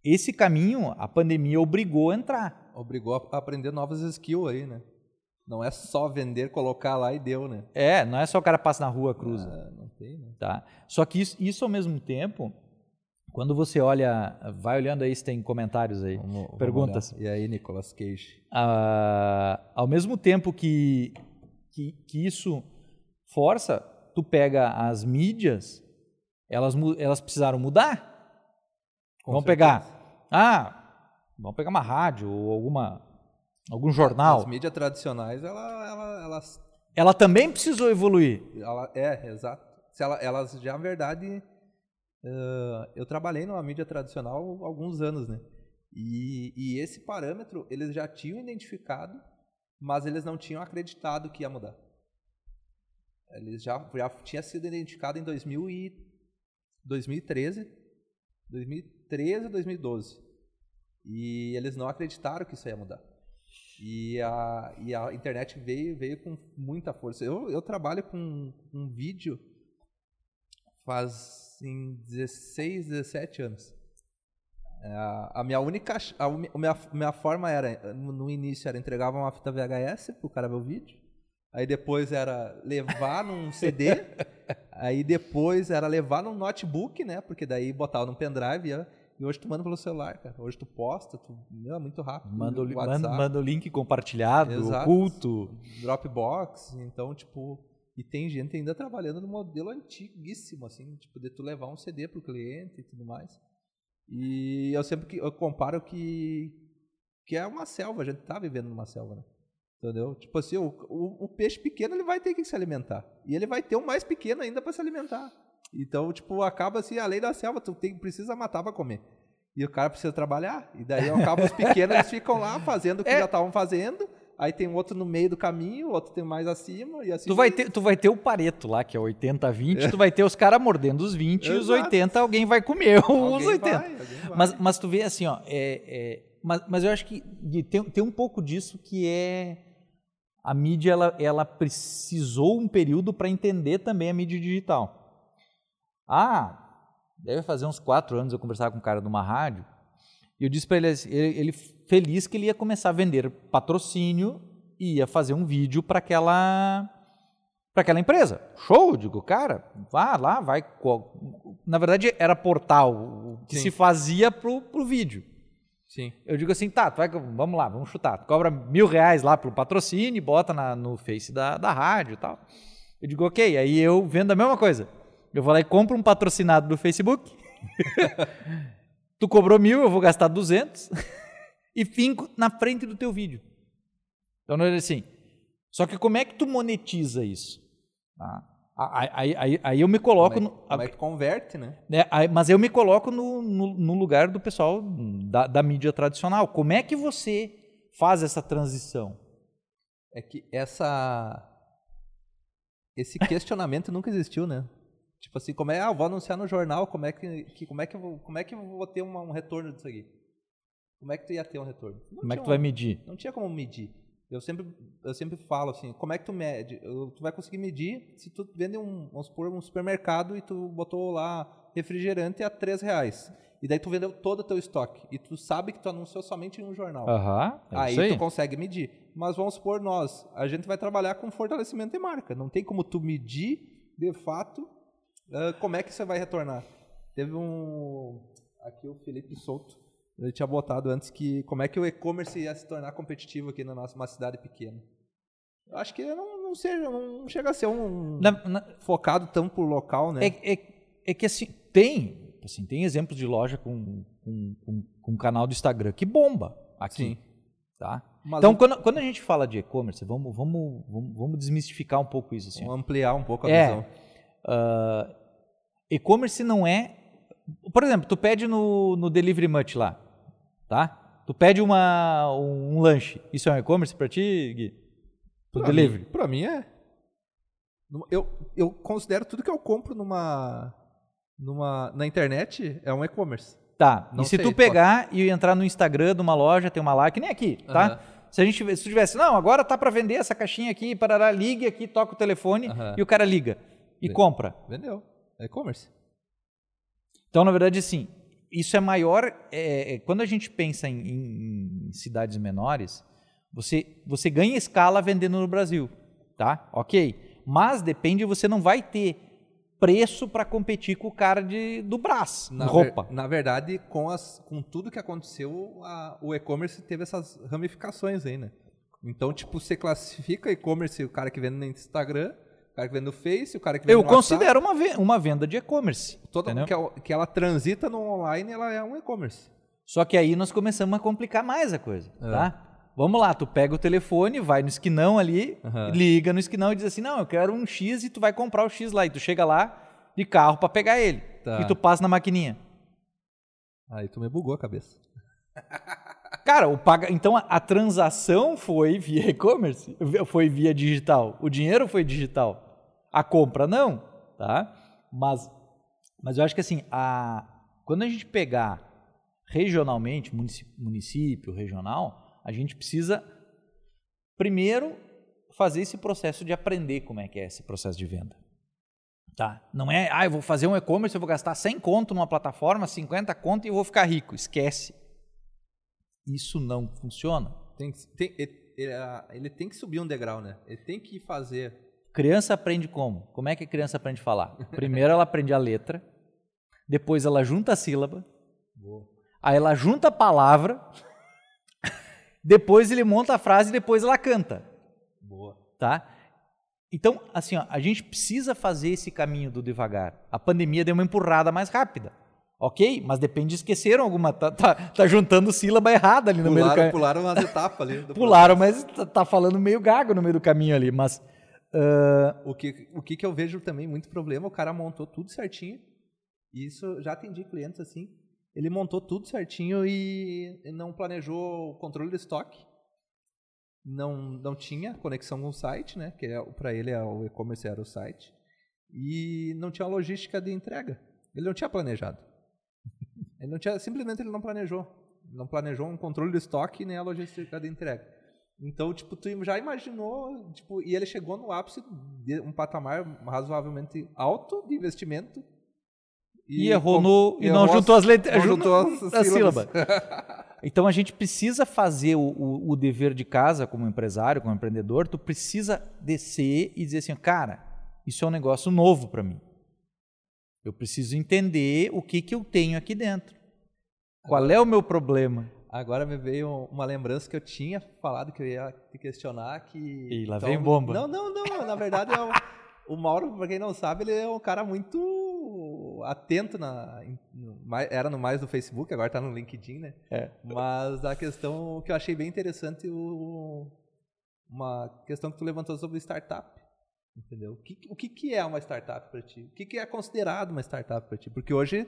esse caminho a pandemia obrigou a entrar. Obrigou a aprender novas skills aí, né? Não é só vender, colocar lá e deu, né? É, não é só o cara passa na rua, cruza. Ah, não tem, né? Tá? Só que isso, isso ao mesmo tempo quando você olha, vai olhando aí se tem comentários aí, vamos, perguntas. Vamos e aí, Nicolas Cage? Ah, ao mesmo tempo que, que, que, isso força, tu pega as mídias, elas, elas precisaram mudar. Com vamos certeza. pegar, ah, vamos pegar uma rádio ou alguma, algum jornal. As mídias tradicionais, ela, ela, elas... Ela também precisou evoluir. Ela, é, exato. Se ela, elas já, na verdade uh, eu trabalhei numa mídia tradicional há alguns anos, né? E, e, esse parâmetro eles já tinham identificado, mas eles não tinham acreditado que ia mudar. Eles já, já tinha sido identificado em 2000 e 2013, 2013 2012. E eles não acreditaram que isso ia mudar. E a, e a internet veio, veio com muita força. Eu, eu trabalho com um vídeo faz em 16, 17 anos. É, a, a minha única. A, a minha, minha forma era. No início era entregar uma fita VHS pro cara ver o vídeo. Aí depois era levar num CD. aí depois era levar num notebook, né? Porque daí botava num pendrive. E, e hoje tu manda pelo celular, cara. Hoje tu posta, tu, meu, é muito rápido. Manda o, manda, manda o link compartilhado, Exato. oculto. Dropbox. Então, tipo. E tem gente ainda trabalhando no modelo antiguíssimo, assim, tipo, de tu levar um CD pro cliente e tudo mais. E eu sempre que eu comparo que que é uma selva, a gente tá vivendo numa selva, né? Entendeu? Tipo assim, o, o, o, peixe pequeno ele vai ter que se alimentar. E ele vai ter um mais pequeno ainda para se alimentar. Então, tipo, acaba assim, a lei da selva, tu tem, precisa matar para comer. E o cara precisa trabalhar. E daí acaba os pequenos, eles ficam lá fazendo o que é. já estavam fazendo aí tem outro no meio do caminho, outro tem mais acima e assim. Tu vai ter, tu vai ter o Pareto lá, que é 80 20, é. tu vai ter os caras mordendo os 20 Exato. e os 80 alguém vai comer alguém os 80. Vai, vai. Mas, mas tu vê assim, ó, é, é, mas, mas eu acho que tem, tem um pouco disso que é a mídia ela, ela precisou um período para entender também a mídia digital. Ah, deve fazer uns quatro anos eu conversava com um cara de uma rádio e eu disse para ele, ele, ele feliz que ele ia começar a vender patrocínio e ia fazer um vídeo para aquela para aquela empresa. Show, digo, cara, vá lá, vai. Na verdade, era portal que Sim. se fazia pro, pro vídeo. Sim. Eu digo assim, tá, vai, vamos lá, vamos chutar. Tu cobra mil reais lá pro patrocínio, bota na, no Face da, da rádio e tal. Eu digo, ok, aí eu vendo a mesma coisa. Eu vou lá e compro um patrocinado do Facebook. tu cobrou mil, eu vou gastar duzentos. e finco na frente do teu vídeo. Então, é assim. Só que como é que tu monetiza isso? Tá? Aí, aí, aí, eu me coloco. Como é, como é que converte, né? É, aí, mas eu me coloco no, no, no lugar do pessoal da, da, mídia tradicional. Como é que você faz essa transição? É que essa. esse questionamento nunca existiu, né? Tipo assim, como é, ah, eu vou anunciar no jornal, como é que, que como é que eu vou, como é que vou ter uma, um retorno disso aqui? Como é que tu ia ter um retorno? Não Como é que tu tinha vai medir? Não tinha como medir. Eu sempre, eu sempre falo assim, como é que tu mede? Tu vai conseguir medir se tu vende um, vamos supor, um supermercado e tu botou lá refrigerante a 3 reais. E daí tu vendeu todo o teu estoque. E tu sabe que tu anunciou somente em um jornal. É aí, tu consegue medir. Mas vamos supor nós, a gente vai trabalhar com fortalecimento de marca. Não tem como tu medir, de fato, ah, como é que você vai retornar. Teve um... Aqui o Felipe Souto, ele tinha botado antes que como é que o e-commerce ia se tornar competitivo aqui na nossa uma cidade pequena. Eu acho que não, não, seja, não chega a ser um Na- na- focado tão pro local, né? É, é, é que assim, tem, assim, tem exemplos de loja com, com, com, com canal do Instagram que bomba aqui. Sim. Tá? Mas então, o- quando, quando a gente fala de e-commerce, vamos, vamos, vamos, vamos desmistificar um pouco isso. Assim, ó. Vamos ampliar um pouco a É. visão. Ah, e-commerce não é. Por exemplo, tu pede no, no Delivery Much lá, tá? Tu pede uma, um, lanche. Isso é um e-commerce pra ti, Gui? Pra delivery? Mim, pra mim é. Eu, eu considero tudo que eu compro numa, numa na internet é um e-commerce. Tá. Não e se sei, tu pegar e entrar no Instagram de uma loja, tem uma lá, que nem aqui, tá? Aham. Se a gente se tu tivesse, não, agora tá para vender essa caixinha aqui, parará, ligue aqui, toca o telefone Aham. e o cara liga e compra. Vendeu. É e-commerce. Então, na verdade, sim, isso é maior. é, é, quando a gente pensa em, em- em cidades menores, você, você ganha escala vendendo no Brasil, tá? Ok. Mas depende, você não vai ter preço para competir com o cara de, do Brás, Na, roupa. ver- na verdade, com, as, com tudo que aconteceu, a- o e-commerce teve essas ramificações aí, né? Então, tipo, você classifica e-commerce o cara que vende no Instagram, o cara que vende no Face, o cara que vende Eu no WhatsApp. considero uma, ve- uma venda de e-commerce. Toda, entendeu? que, ela, que ela transita no online, ela é um e-commerce. Só que aí nós começamos a complicar mais a coisa, É. tá? Vamos lá, tu pega o telefone, vai no esquinão ali, Aham. liga no esquinão e diz assim, não, eu quero um X e tu vai comprar o X lá. E tu chega lá de carro para pegar ele. Tá. E tu passa na maquininha. Aí tu me bugou a cabeça. Cara, o paga... então a, a transação foi via e-commerce, foi via digital. O dinheiro foi digital. A compra não, tá? Mas, mas eu acho que assim, a... quando a gente pegar regionalmente, munici- município, regional, a gente precisa primeiro fazer esse processo de aprender como é que é esse processo de venda. Tá? Não é, ah, eu vou fazer um e-commerce, eu vou gastar 100 conto numa plataforma, 50 conto e eu vou ficar rico. Esquece. Isso não funciona. Tem, tem- ele, ele tem que subir um degrau, né? Ele tem que fazer. Criança aprende como? Como é que a criança aprende a falar? Primeiro ela aprende a letra, depois ela junta a sílaba, aí ela junta a palavra, depois ele monta a frase e depois ela canta. Boa. tá? Então, assim, ó, a gente precisa fazer esse caminho do devagar. A pandemia deu uma empurrada mais rápida. Ok? Mas depende, esqueceram alguma. Tá, tá, tá juntando sílaba errada ali no meio do Pularam, caminho. pularam umas etapas ali. Pularam, mas tá, tá falando meio gago no meio do caminho ali. Mas. O que, o que que eu vejo também muito problema, o cara montou tudo certinho. E isso já atendi clientes assim. Ele montou tudo certinho e não planejou o controle do estoque. Não, não tinha conexão com o site, né? Que para ele é o e-commerce era o site. E não tinha logística de entrega. Ele não tinha planejado. Ele não tinha, simplesmente ele não planejou. Não planejou um controle do estoque nem a logística de entrega. Então, tipo, tu já imaginou, tipo, e ele chegou no ápice de um patamar razoavelmente alto de investimento. e, errou com- no. E não errou juntou as letras. juntou as, as sílabas. sílabas. Então a gente precisa fazer o, o- o dever de casa como empresário, como empreendedor. Tu precisa descer e dizer assim, cara, isso é um negócio novo para mim. Eu preciso entender o que, que eu tenho aqui dentro. Qual é o meu problema? Agora me veio uma lembrança que eu tinha falado que eu ia te questionar que... Ih, lá então- vem bomba. Não, não, não. Na verdade, é o, o Mauro, pra quem não sabe, ele é um cara muito atento na... no era no mais do Facebook, agora tá no LinkedIn, né? É. Mas a questão que eu achei bem interessante, o, uma questão que tu levantou sobre startup. Entendeu? O que, o que, que é uma startup para ti? O que, que é considerado uma startup para ti? Porque hoje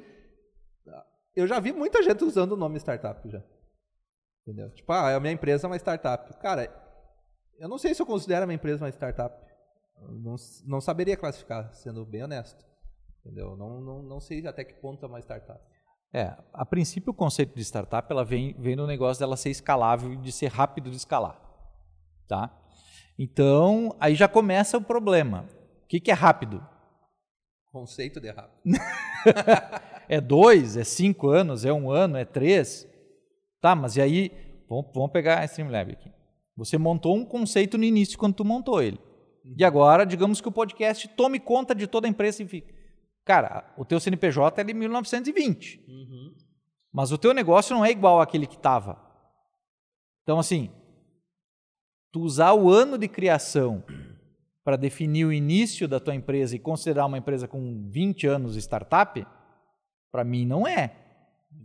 eu já vi muita gente usando o nome startup já. Entendeu? Tipo, ah, a minha empresa é uma startup. Cara, eu não sei se eu considero a minha empresa uma startup. não, não saberia classificar, sendo bem honesto. Entendeu? Não, não, não sei até que ponto é uma startup. É, a princípio o conceito de startup ela vem, vem no negócio dela ser escalável e de ser rápido de escalar. Tá? Então, aí já começa o problema. O que, que é rápido? Conceito de rápido. é dois, é cinco anos, é um ano, é três. Tá, mas e aí, vamos, vamos pegar a Streamlab aqui. Você montou um conceito no início quando tu montou ele. E agora, digamos que o podcast tome conta de toda a empresa e fica. Cara, o teu CNPJ é de 1920. Uhum. Mas o teu negócio não é igual àquele que estava. Então, assim, tu usar o ano de criação para definir o início da tua empresa e considerar uma empresa com 20 anos startup, para mim não é.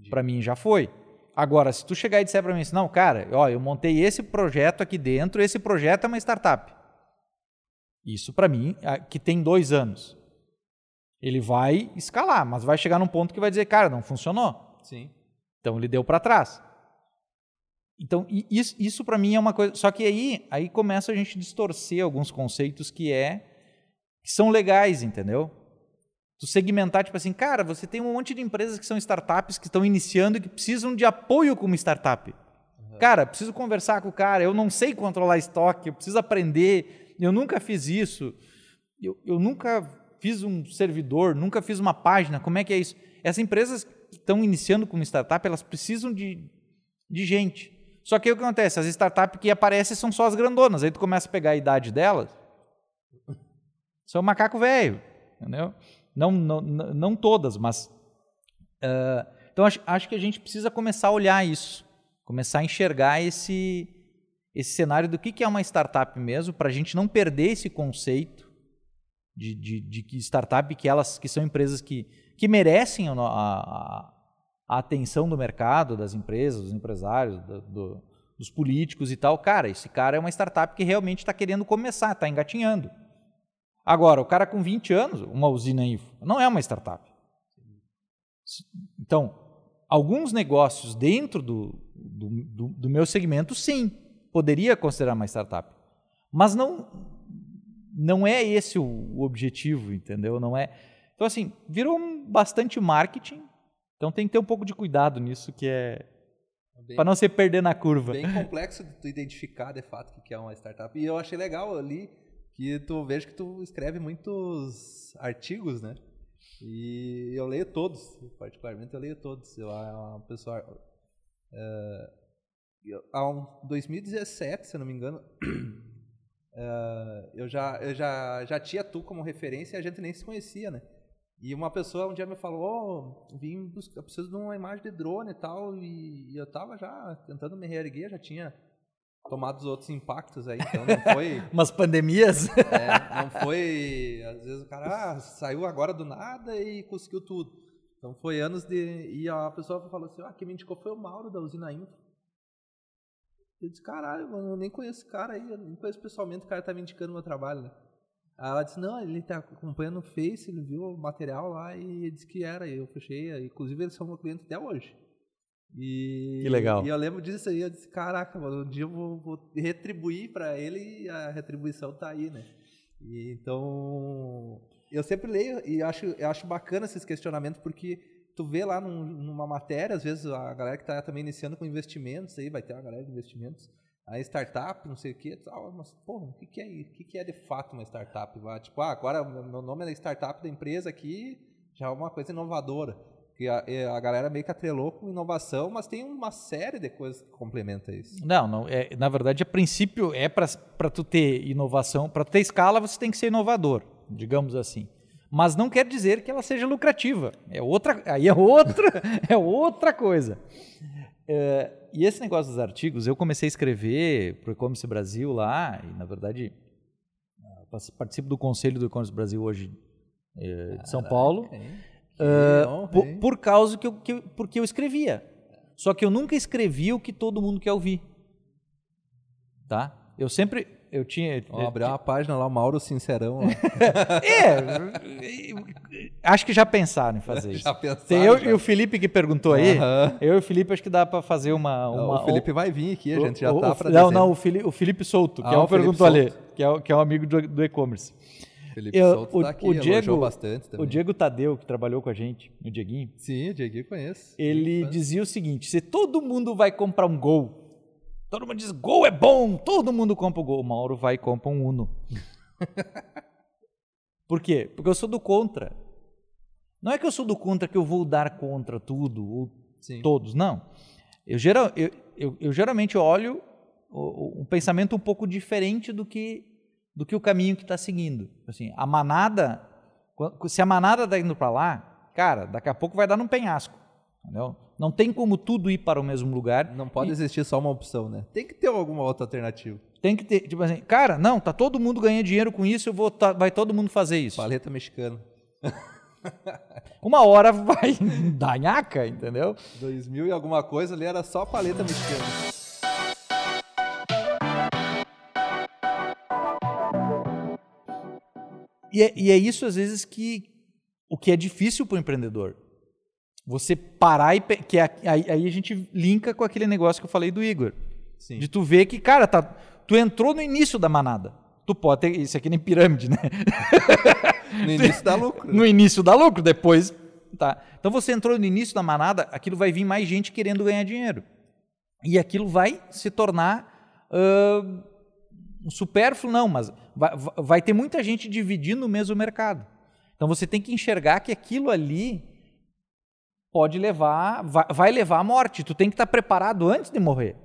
Para mim já foi. Agora, se tu chegar e disser para mim assim, não, cara, ó, eu montei esse projeto aqui dentro, esse projeto é uma startup. Isso para mim, que tem dois anos. Ele vai escalar, mas vai chegar num ponto que vai dizer, cara, não funcionou. Sim. Então ele deu para trás. Então isso, isso para mim é uma coisa. Só que aí, aí começa a gente distorcer alguns conceitos que é que são legais, entendeu? Tu segmentar, tipo assim, cara, você tem um monte de empresas que são startups que estão iniciando e que precisam de apoio como startup. Uhum. Cara, preciso conversar com o cara, eu não sei controlar estoque, eu preciso aprender, eu nunca fiz isso, eu, eu nunca fiz um servidor, nunca fiz uma página, como é que é isso? Essas empresas que estão iniciando como startup, elas precisam de, de gente. Só que o que acontece? As startups que aparecem são só as grandonas, aí tu começa a pegar a idade delas, são macaco velho, entendeu? Não, não, não todas, mas. Uh, então, acho, acho que a gente precisa começar a olhar isso, começar a enxergar esse, esse cenário do que, que é uma startup mesmo, para a gente não perder esse conceito de, de, de, que startup, que elas que são empresas que, que merecem a, a, a atenção do mercado, das empresas, dos empresários, do, do, dos políticos e tal. Cara, esse cara é uma startup que realmente está querendo começar, está engatinhando. Agora, o cara com 20 anos, uma usina info, não é uma startup. Então, alguns negócios dentro do, do, do, do meu segmento, sim, poderia considerar uma startup. Mas não, não é esse o, objetivo, entendeu? Não é. Então, assim, virou um bastante marketing. Então tem que ter um pouco de cuidado nisso, que é. Para não se perder na curva. Bem complexo de tu identificar de fato o que é uma startup. E eu achei legal ali que tu vejo que tu escreve muitos artigos, né? E eu leio todos, particularmente eu leio todos. Eu uma pessoa uh, há um 2017, se eu não me engano, uh, eu já eu já já tinha tu como referência e a gente nem se conhecia, né? E uma pessoa um dia me falou, oh, vim buscar, eu preciso de uma imagem de drone e tal, e, e eu tava já tentando me reerguer, já tinha tomado os outros impactos aí, então não foi. Umas pandemias? É, não foi. Às vezes o cara ah, saiu agora do nada e conseguiu tudo. Então foi anos de. E a pessoa falou assim: ah, quem me indicou foi o Mauro da usina Info. Eu disse: caralho, mano, eu nem conheço esse cara aí, eu nem conheço pessoalmente, o cara tá me indicando o meu trabalho, né? Aí ela disse: não, ele tá acompanhando no Face, ele viu o material lá e disse que era. E eu fechei, inclusive eles são meu cliente até hoje. E, que legal. E eu lembro disso aí, eu disse, caraca, mano, um dia eu vou, vou retribuir para ele e a retribuição tá aí, né? E, então, eu sempre leio e acho, eu acho bacana esses questionamentos porque tu vê lá num, numa matéria, às vezes a galera que está também iniciando com investimentos aí, vai ter uma galera de investimentos, a startup, não sei o que, tal, mas, porra, o que, que é o que, que é de fato uma startup? Tipo, ah, agora meu nome é startup da empresa aqui, já é uma coisa inovadora que a, a, galera meio que atrelou com inovação, mas tem uma série de coisas que complementa isso. Não, não é, na verdade, a princípio é para tu ter inovação, para ter escala, você tem que ser inovador, digamos assim. Mas não quer dizer que ela seja lucrativa. É outra, aí é outra, é outra coisa. É, e esse negócio dos artigos, eu comecei a escrever para o E-Commerce Brasil lá, e na verdade participo do conselho do E-Commerce Brasil hoje é, de São Paulo. Uh, por, por, causa que eu, que, porque eu escrevia. Só que eu nunca escrevi o que todo mundo quer ouvir. Tá? Eu sempre, eu tinha. Abrir uma página lá, Mauro Sincerão. Lá. é, acho que já pensaram em fazer isso. já pensaram. Tem eu já. e o Felipe que perguntou aí. Aham. Eu e o Felipe acho que dá para fazer uma. Não, uma o Felipe vai vir aqui, a gente já o- tá o- para Não, não, o Felipe, o Felipe Souto, que Ah, é um o perguntou ali, que é, o- que é um amigo do, do e-commerce. Felipe Eu- Souto o- tá aqui, o Diego- bastante também. O Diego Tadeu, que trabalhou com a gente, o Dieguinho, Sim, o Diego eu conheço. ele Fã. dizia o seguinte: se todo mundo vai comprar um Gol, todo mundo diz Gol é bom, todo mundo compra o Gol, o Mauro vai e compra um Uno. Por quê? Porque eu sou do contra. Não é que eu sou do contra que eu vou dar contra tudo, ou Sim. todos, não. Eu, geral, eu, eu, eu geralmente olho o- o- um pensamento um pouco diferente do que, do que o caminho que está seguindo. Assim, a manada, se a manada está indo para lá, cara, daqui a pouco vai dar num penhasco. Entendeu? Não tem como tudo ir para o mesmo lugar. Não pode E existir só uma opção, né? Tem que ter alguma outra alternativa. Tem que ter, tipo assim, cara, não, tá todo mundo ganhando dinheiro com isso, eu vou, tá- vai todo mundo fazer isso. Paleta mexicana. Uma hora vai dar nhaca, entendeu? 2000 e alguma coisa ali era só paleta mexicana. E é, e é isso, às vezes, que o que é difícil para o empreendedor. Você parar e. Que é, aí, aí a gente linka com aquele negócio que eu falei do Igor. Sim. De tu ver que, cara, tá, tu entrou no início da manada. Tu pode ter. Isso aqui nem pirâmide, né? No início dá lucro. No início dá lucro, depois. Tá. Então você entrou no início da manada, aquilo vai vir mais gente querendo ganhar dinheiro. E aquilo vai se tornar. ãh, um supérfluo, não, mas vai, vai- ter muita gente dividindo o mesmo mercado. Então você tem que enxergar que aquilo ali pode levar, vai, vai levar à morte. Tu tem que estar preparado antes de morrer.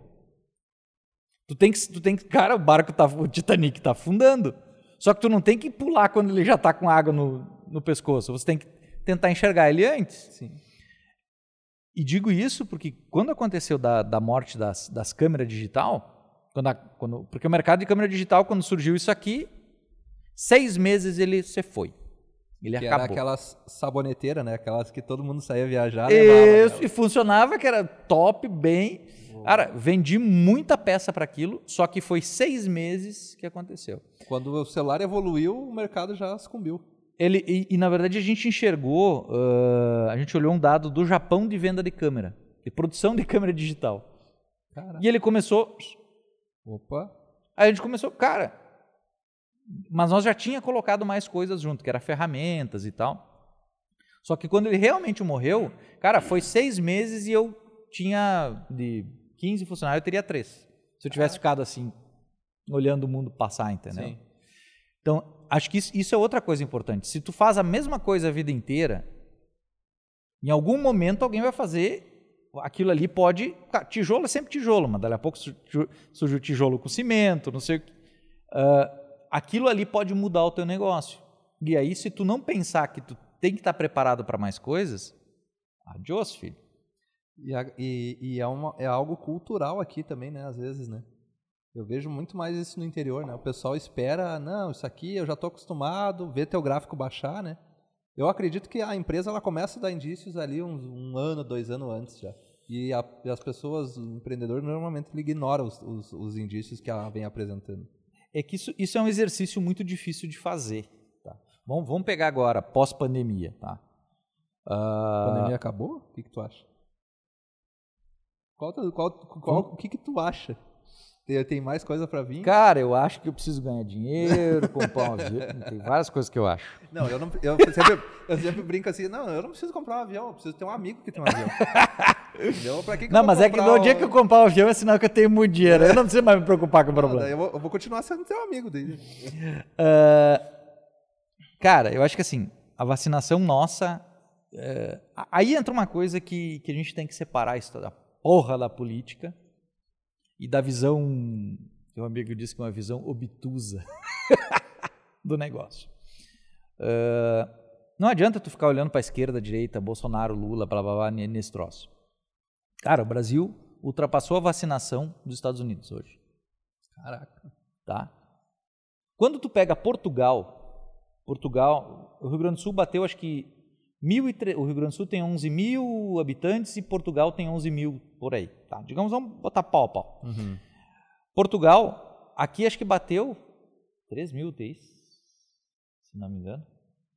Tu tem que, tu tem que, cara, o barco tá, o Titanic tá afundando. Só que tu não tem que pular quando ele já tá com água no, no pescoço. Você tem que tentar enxergar ele antes. Sim. E digo isso porque quando aconteceu da, da morte das, das câmeras digital, quando a- quando- porque o mercado de câmera digital, quando surgiu isso aqui, seis meses ele se foi. Ele Que acabou. era aquelas saboneteiras, né? Aquelas que todo mundo saía viajar. levava Isso, e funcionava, que era top, bem. Cara, vendi muita peça para aquilo, só que foi seis meses que aconteceu. Quando o celular evoluiu, o mercado já sucumbiu. Ele, e, e, na verdade a gente enxergou, ah, a gente olhou um dado do Japão de venda de câmera, de produção de câmera digital. Cara, E ele começou, opa. Aí a gente começou, cara, mas nós já tinha colocado mais coisas junto, que era ferramentas e tal. Só que quando ele realmente morreu, cara, foi seis meses e eu tinha de 15 funcionários, eu teria três. Se eu tivesse ficado assim, olhando o mundo passar, entendeu? Sim. Então, acho que isso, isso é outra coisa importante. Se tu faz a mesma coisa a vida inteira, em algum momento alguém vai fazer aquilo ali pode. tijolo é sempre tijolo, mas dali a pouco surge o tijolo com cimento, não sei o que. Ah, aquilo ali pode mudar o teu negócio. E aí, se tu não pensar que tu tem que estar preparado para mais coisas, adiós, filho. E, e- e é, uma- é algo cultural aqui também, né? Às vezes, né? Eu vejo muito mais isso no interior, né? O pessoal espera, não, isso aqui eu já estou acostumado, vê teu gráfico baixar, né? Eu acredito que a empresa ela começa a dar indícios ali uns, um ano, dois anos antes já. E, a- e as pessoas, o empreendedor, normalmente ele ignora os, os- os indícios que ela vem apresentando. É que isso, isso é um exercício muito difícil de fazer. Tá? Vamos, vamos pegar agora, pós-pandemia. Tá? A Ah, pandemia acabou? O que, que tu acha? Qual, qual, qual, o que, que tu acha? Tem, mais coisa para vir? Cara, eu acho que eu preciso ganhar dinheiro, comprar um avião. Tem várias coisas que eu acho. Não, eu, não, eu, sempre, eu sempre brinco assim, não, eu não preciso comprar um avião, eu preciso ter um amigo que tem um avião. Entendeu? Pra que que Não, mas é que no um- dia que eu comprar o avião é sinal que eu tenho muito dinheiro. Eu não preciso mais me preocupar com o problema. eu, vou, eu vou continuar sendo teu amigo. Daí. Ah, cara, eu acho que assim, a vacinação nossa. a- aí entra uma coisa que, que a gente tem que separar isso da porra da política e da visão. Um amigo disse que é uma visão obtusa do negócio. Ah, não adianta tu ficar olhando para a esquerda, direita, Bolsonaro, Lula, blá blá blá, ne- nesse troço. Cara, o Brasil ultrapassou a vacinação dos Estados Unidos hoje Caraca. tá? Quando tu pega Portugal, Portugal, o Rio Grande do Sul bateu acho que mil e tre- o Rio Grande do Sul tem 11 mil habitantes e Portugal tem 11 mil por aí, tá? Digamos, vamos botar pau a pau. Uhum. Portugal, aqui acho que bateu 3 mil UTIs, se não me engano.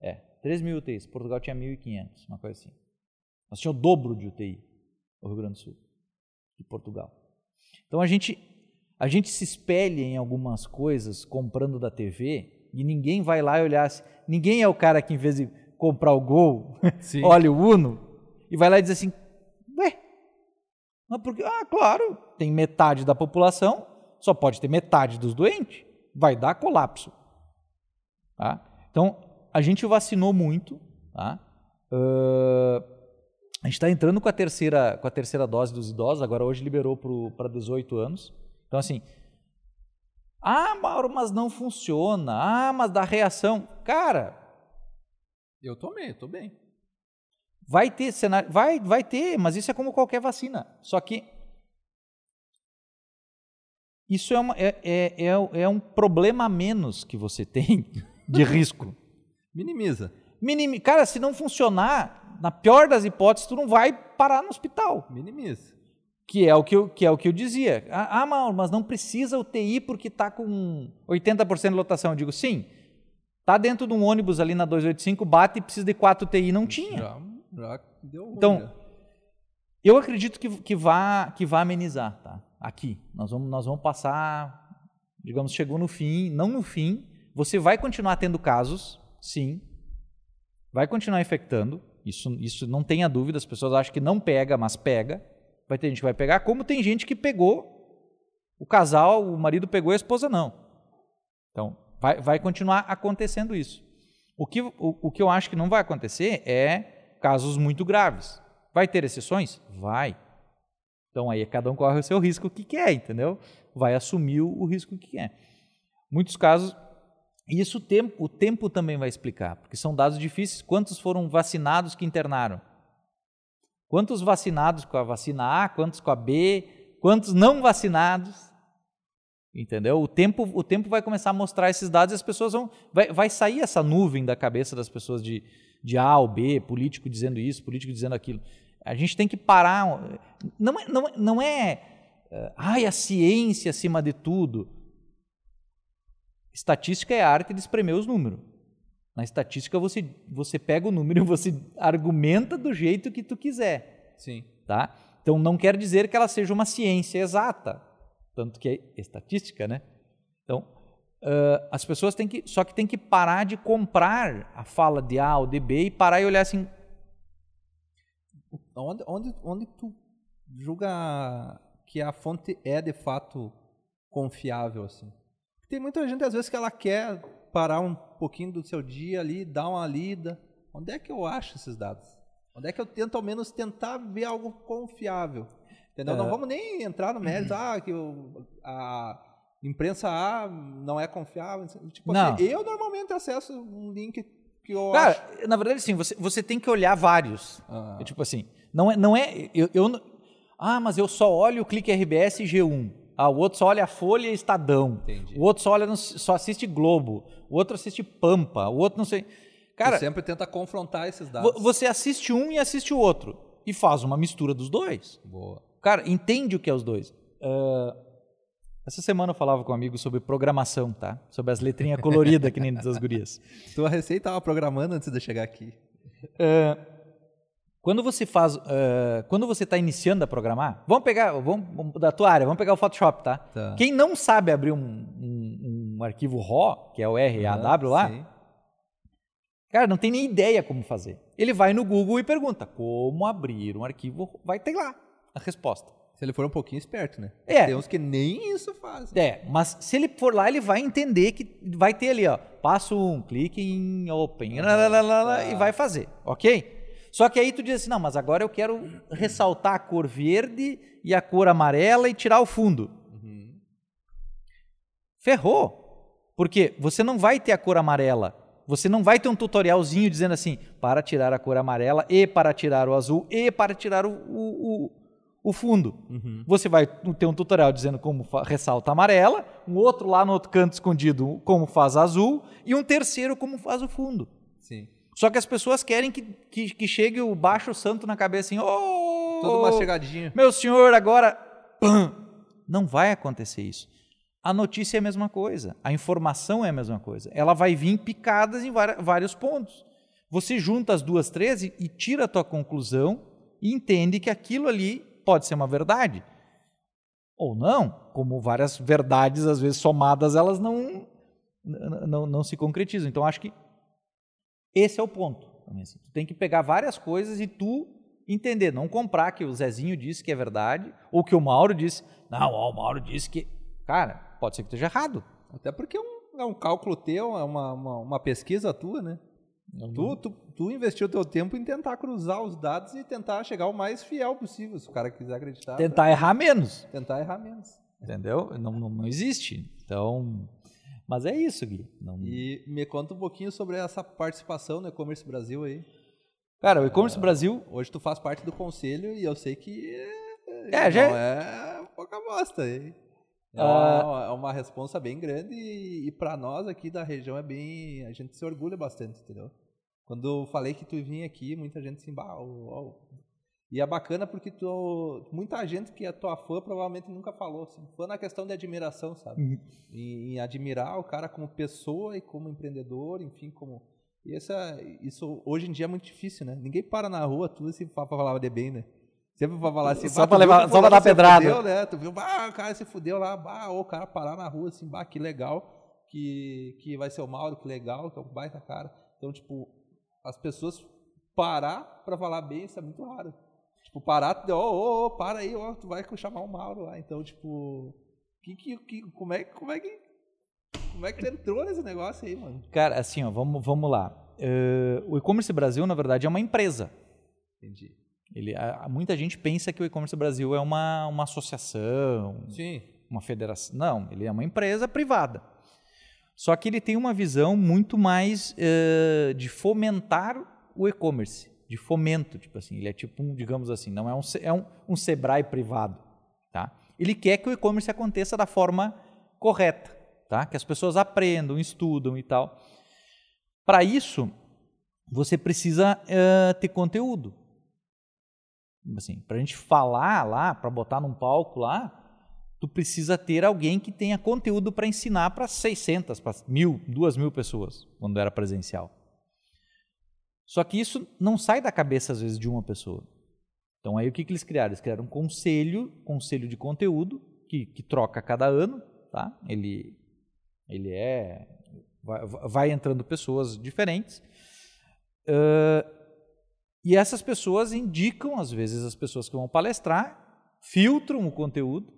É, 3 mil UTIs. Portugal tinha 1.500, uma coisa assim. Nós tínhamos o dobro de UTI no Rio Grande do Sul, de Portugal. Então a gente, a gente se espelha em algumas coisas comprando da TV e ninguém vai lá e olhar. Assim, ninguém é o cara que, em vez de comprar o Gol, olha o Uno e vai lá e diz assim: Ué, mas porque, ah, claro, tem metade da população, só pode ter metade dos doentes, vai dar colapso. Tá? Então, a gente vacinou muito, tá? Uh, a gente está entrando com a terceira com a terceira dose dos idosos, agora hoje liberou para 18 anos. Então, assim, ah, Mauro, mas não funciona. Ah, mas dá reação. Cara. Eu tomei, estou bem. Vai ter cenário. Vai, vai ter, mas isso é como qualquer vacina. Só que. Isso é, uma, é, é, é, é um problema a menos que você tem de risco. Minimiza. Minim, cara, se não funcionar, na pior das hipóteses, tu não vai parar no hospital. Minimiza. Que é o que eu, que é o que eu dizia. Ah, ah mas não precisa UTI porque está com 80% de lotação. Eu digo, sim. Tá dentro de um ônibus ali na 285, bate e precisa de 4 UTI. Não tinha. Já, já deu ruim, Então, já. eu acredito que, que, vá, que vá amenizar, tá? Aqui. Nós vamos, nós vamos passar, digamos, chegou no fim, não no fim. Você vai continuar tendo casos, sim. Vai continuar infectando. Isso, isso não tenha dúvida. As pessoas acham que não pega, mas pega. Vai ter gente que vai pegar, como tem gente que pegou o casal, o marido pegou e a esposa não. Então, vai, vai continuar acontecendo isso. O que, o, o que eu acho que não vai acontecer é casos muito graves. Vai ter exceções? Vai. Então aí cada um corre o seu risco que quer, entendeu? Vai assumir o risco que quer. Muitos casos, e isso o tempo, o tempo também vai explicar, porque são dados difíceis. Quantos foram vacinados que internaram? Quantos vacinados com a vacina A, quantos com a B, quantos não vacinados? Entendeu? O tempo, o tempo vai começar a mostrar esses dados e as pessoas vão. Vai, vai sair essa nuvem da cabeça das pessoas de, de A ou B, político dizendo isso, político dizendo aquilo. A gente tem que parar. Não é. Não, não é uh, ai, a ciência acima de tudo. Estatística é a arte de espremer os números. Na estatística você, você pega o número e você argumenta do jeito que tu quiser. Sim. Tá? Então não quer dizer que ela seja uma ciência exata, tanto que é estatística, né? Então uh, as pessoas têm que, só que tem que parar de comprar a fala de A ou de B e parar e olhar assim. Onde, onde, onde tu julga que a fonte é de fato confiável assim? Tem muita gente às vezes que ela quer parar um pouquinho do seu dia ali, dar uma lida. Onde é que eu acho esses dados? Onde é que eu tento ao menos tentar ver algo confiável? Entendeu? É. Não vamos nem entrar no mérito, ah, que o, a imprensa A não é confiável. Tipo não. Assim, eu normalmente acesso um link que eu Cara, acho... na verdade, sim, você, você tem que olhar vários. Ah. É, tipo assim, não é. Não é eu, eu, ah, mas eu só olho o clique RBS e G1. Ah, o outro só olha a Folha e Estadão. Entendi. O outro só olha, só assiste Globo. O outro assiste Pampa. O outro não sei. Cara, Você sempre tenta confrontar esses dados. Você assiste um e assiste o outro e faz uma mistura dos dois. Boa. Cara, entende o que é os dois. Uh, essa semana eu falava com um amigo sobre programação, tá? Sobre as letrinhas coloridas que nem das gurias. Tua receita estava programando antes de chegar aqui. Uh, quando você faz, uh, quando você está iniciando a programar, vamos pegar, vamos da tua área, vamos pegar o Photoshop, tá? tá. Quem não sabe abrir um, um, um, arquivo RAW, que é o RAW lá, sim. cara, não tem nem ideia como fazer. Ele vai no Google e pergunta como abrir um arquivo, vai ter lá a resposta. Se ele for um pouquinho esperto, né? É. Tem uns que nem isso fazem. É, mas se ele for lá, ele vai entender que vai ter ali, ó, passo um, clique em open, lá, e vai fazer, ok? Só que aí tu diz assim, não, mas agora eu quero ressaltar a cor verde e a cor amarela e tirar o fundo. Uhum. Ferrou. Porque você não vai ter a cor amarela. Você não vai ter um tutorialzinho dizendo assim, para tirar a cor amarela e para tirar o azul e para tirar o, o, o, o fundo. Uhum. Você vai ter um tutorial dizendo como ressalta amarela, um outro lá no outro canto escondido como faz azul e um terceiro como faz o fundo. Sim. Só que as pessoas querem que, que, que chegue o baixo santo na cabeça assim, oh, Tudo uma chegadinha. Meu senhor, agora. Pam! Não vai acontecer isso. A notícia é a mesma coisa, a informação é a mesma coisa. Ela vai vir picadas em vários pontos. Você junta as duas, três e, e tira a tua conclusão e entende que aquilo ali pode ser uma verdade. Ou não, como várias verdades, às vezes somadas, elas não, não, não se concretizam. Então, acho que esse é o ponto. Assim. Tu tem que pegar várias coisas e tu entender, não comprar que o Zezinho disse que é verdade, ou que o Mauro disse, não, o Mauro disse que. Cara, pode ser que esteja errado. Até porque é um, é um cálculo teu, é uma, uma, uma pesquisa tua, né? Tu, tu, tu investiu teu tempo em tentar cruzar os dados e tentar chegar o mais fiel possível, se o cara quiser acreditar. Tentar pra... errar menos. Tentar errar menos. Entendeu? Não, não, não existe. Então, mas é isso, Gui. Não... E me conta um pouquinho sobre essa participação no E-Commerce Brasil aí. Cara, o E-Commerce é, Brasil... Hoje tu faz parte do conselho e eu sei que é, já... não é pouca bosta aí. É uma, é uma responsa bem grande e, e para nós aqui da região é bem. A gente se orgulha bastante, entendeu? Quando eu falei que tu vinha aqui, muita gente se bah, E é bacana porque tu, muita gente que é tua fã provavelmente nunca falou. Assim, fã na questão de admiração, sabe? Uhum. Em, em, admirar o cara como pessoa e como empreendedor, enfim, como. E essa, isso hoje em dia é muito difícil, né? Ninguém para na rua, tu assim, para falar de bem, né? Sempre pra falar assim, só pra, levar, só pra dar pedrada. Fudeu, né? Tu viu, bah, o cara se fudeu lá, bah, o cara parar na rua assim, bah, que legal, que, que vai ser o Mauro, que legal, que é um baita cara. Então, tipo, as pessoas parar pra falar bem, isso é muito raro. Tipo, parar, ô, ô, ô, para aí, ó, tu vai chamar o Mauro lá. Então, tipo, que, que, que, como, é, como é que. Como é que tu entrou nesse negócio aí, mano? Cara, assim, ó, vamos, vamos lá. Uh, o e-commerce Brasil, na verdade, é uma empresa. Entendi. Ele, muita gente pensa que o e-commerce Brasil é uma, uma associação, Sim. uma federação. Não, ele é uma empresa privada. Só que ele tem uma visão muito mais uh, de fomentar o e-commerce, de fomento, tipo assim. Ele é tipo um, digamos assim, não é um, é um, um Sebrae privado, tá? Ele quer que o e-commerce aconteça da forma correta, tá? Que as pessoas aprendam, estudam e tal. Para isso, você precisa uh, ter conteúdo. Assim, para a gente falar lá, para botar num palco lá, tu precisa ter alguém que tenha conteúdo para ensinar para 600, para mil, duas mil pessoas, quando era presencial. Só que isso não sai da cabeça, às vezes, de uma pessoa. Então, aí o que, que eles criaram? Eles criaram um conselho, conselho de conteúdo, que, que troca cada ano, tá? Ele, ele é... Vai, vai entrando pessoas diferentes. Uh, e essas pessoas indicam, às vezes, as pessoas que vão palestrar, filtram o conteúdo.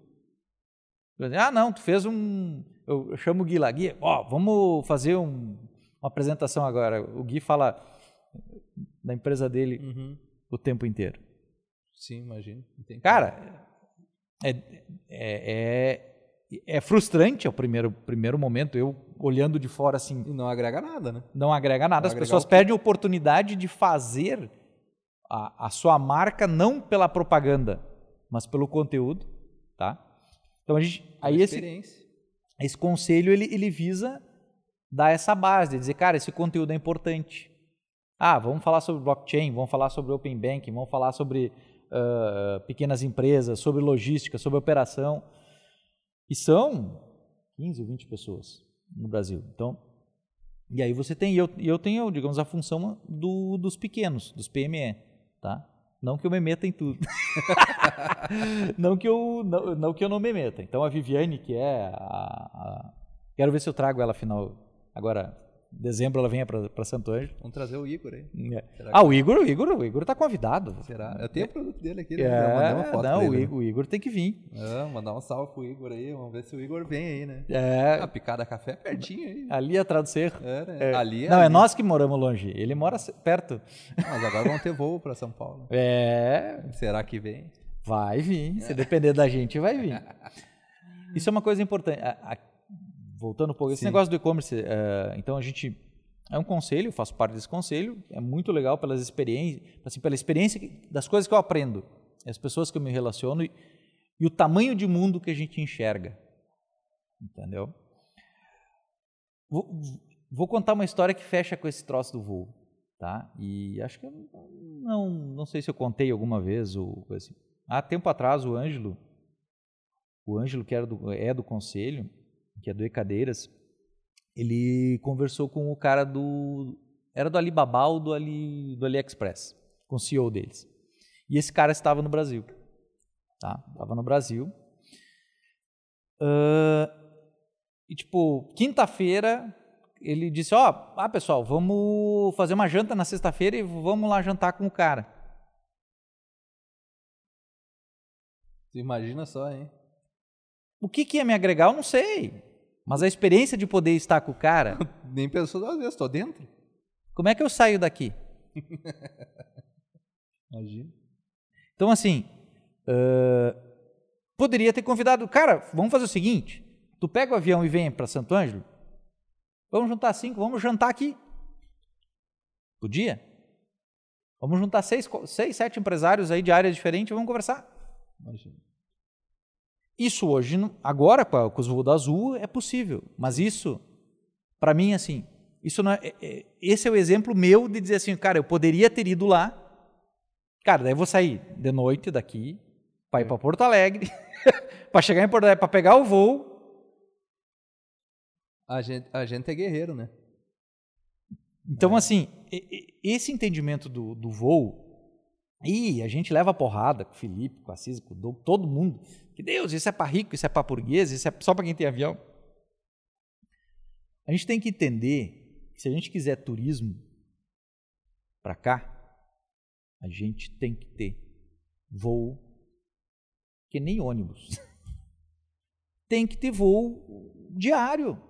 Ah, não, tu fez um. Eu, chamo o Gui lá, Gui, ó, vamos fazer um, uma apresentação agora. O Gui fala da empresa dele uhum. o tempo inteiro. Sim, imagino. Cara, é, é, é, é frustrante ao primeiro, primeiro momento, eu olhando de fora assim. E não agrega nada, né? Não agrega nada. Não As pessoas perdem a oportunidade de fazer a, a sua marca não pela propaganda, mas pelo conteúdo, tá? Então a gente, aí esse, esse conselho ele, ele visa dar essa base, dizer, cara, esse conteúdo é importante. Ah, vamos falar sobre blockchain, vamos falar sobre open banking, vamos falar sobre uh, pequenas empresas, sobre logística, sobre operação. E são 15 ou 20 pessoas no Brasil. Então, e aí você tem, e eu, eu tenho, digamos, a função do, dos pequenos, dos PME tá? Não que eu me meta em tudo. não, que eu, não, não, que eu não me meta. Então a Viviane, que é a, a... Quero ver se eu trago ela final agora dezembro ela venha para Santo Ângelo. Vamos trazer o Igor aí. É. Ah, o Igor, o Igor, o Igor tá convidado. Será? Eu tenho o produto dele aqui. Né? É, uma foto não, o Igor, o Igor, tem que vir. É, mandar um salve pro Igor aí, vamos ver se o Igor vem aí, né? É. A picada café é pertinho aí. Ali atrás do cerro. É, né? É. Ali é Não, ali. é nós que moramos longe. Ele mora perto. Mas agora vão ter voo para São Paulo. É. Será que vem? Vai vir. Se depender da gente, vai vir. Isso é uma coisa importante. Voltando um pouco, esse Sim. negócio do e-commerce, uh, então a gente é um conselho, faço parte desse conselho, é muito legal pelas experiências, assim, pela experiência das coisas que eu aprendo, as pessoas que eu me relaciono e, e o tamanho de mundo que a gente enxerga. Entendeu? Vou, vou, contar uma história que fecha com esse troço do voo, tá? E acho que eu não, não sei se eu contei alguma vez ou assim. Há tempo atrás o Ângelo, o Ângelo que era do, é do conselho, que é do E-Cadeiras, ele conversou com o cara do. Era do Alibaba ou do, Ali, do AliExpress, com o CEO deles. E esse cara estava no Brasil. Tá? Estava no Brasil. Uh, e tipo, quinta-feira, ele disse: Ó, oh, ah, pessoal, vamos fazer uma janta na sexta-feira e vamos lá jantar com o cara. Imagina só, hein? O que, que ia me agregar, eu não sei. Mas a experiência de poder estar com o cara. Nem pensou duas vezes, estou dentro. Como é que eu saio daqui? Imagina. Então, assim, uh, poderia ter convidado. Cara, vamos fazer o seguinte: tu pega o avião e vem para Santo Ângelo. Vamos juntar cinco, vamos jantar aqui. Podia? Vamos juntar seis, seis, sete empresários aí de áreas diferentes e vamos conversar. Imagina. Isso hoje, agora com, a, com os voos da Azul, é possível. Mas isso, para mim, assim, isso não é, é, é, esse é o exemplo meu de dizer assim, cara, eu poderia ter ido lá. Cara, daí eu vou sair de noite daqui, para ir para Porto Alegre, para chegar em Porto Alegre, para pegar o voo. A gente, a gente é guerreiro, né? Então, é. assim, esse entendimento do, do voo, e a gente leva porrada com o Felipe, com a Assis, com o Doug, todo mundo. Que Deus, isso é para rico, isso é para burguês, isso é só para quem tem avião. A gente tem que entender que se a gente quiser turismo para cá, a gente tem que ter voo que nem ônibus. tem que ter voo diário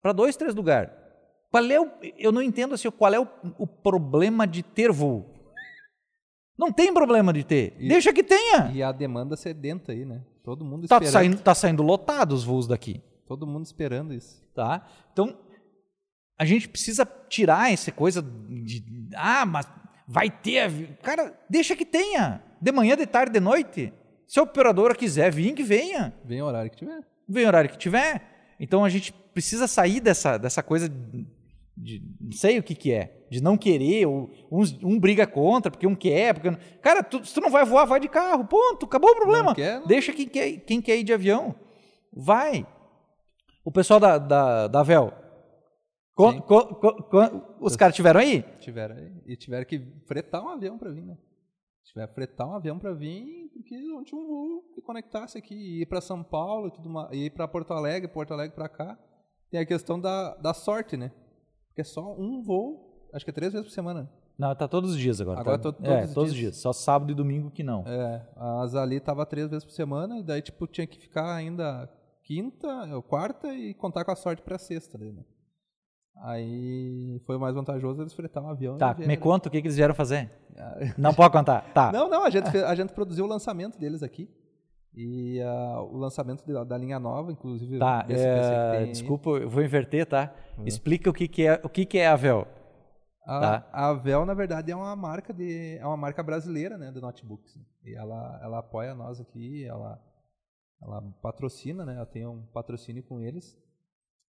para dois, três lugares. Qual é o, eu não entendo assim, qual é o, o problema de ter voo. Não tem problema de ter. E, Deixa que tenha. E a demanda sedenta aí, né? Todo mundo tá esperando. Saindo, tá saindo lotado os voos daqui. Todo mundo esperando isso. Tá? Então, a gente precisa tirar essa coisa de. Ah, mas vai ter. Cara, deixa que tenha. De manhã, de tarde, de noite. Se a operadora quiser vir, que venha. Vem o horário que tiver. Vem o horário que tiver. Então a gente precisa sair dessa, dessa coisa de não sei o que que é, de não querer, ou um, um briga contra, porque um quer, porque... Cara, tu, se tu não vai voar, vai de carro, ponto, acabou o problema. Não quer, não. Deixa quem quer, quem quer ir de avião, vai. O pessoal da, da, da Vel, co, co, co, os caras tiveram aí? Tiveram aí, e tiveram que fretar um avião para vir, né? Tiveram que fretar um avião para vir, porque não tinha um voo que conectasse aqui, ir para São Paulo, e tudo, ir para Porto Alegre, Porto Alegre para cá. Tem a questão da, da sorte, né? Porque é só um voo, acho que é três vezes por semana. Não, tá todos os dias agora. Agora tá, todos, é, os todos os dias. Só sábado e domingo que não. É, a Azali tava três vezes por semana e daí, tipo, tinha que ficar ainda quinta, quarta e contar com a sorte pra sexta. Daí, né? Aí foi mais vantajoso eles fretar um avião. Tá, me conta o que, que eles vieram fazer. não pode contar. Tá. Não, não, a gente, fez, a gente produziu o lançamento deles aqui. E uh, o lançamento da, da, linha nova, inclusive. Tá, é, desculpa, eu vou inverter, tá? Uhum. Explica o que, que é o que, que é a Vel. A, tá? a Vel, na verdade, é uma marca de é uma marca brasileira, né, do notebooks. E ela ela apoia nós aqui, ela ela patrocina, né? Ela tem um patrocínio com eles.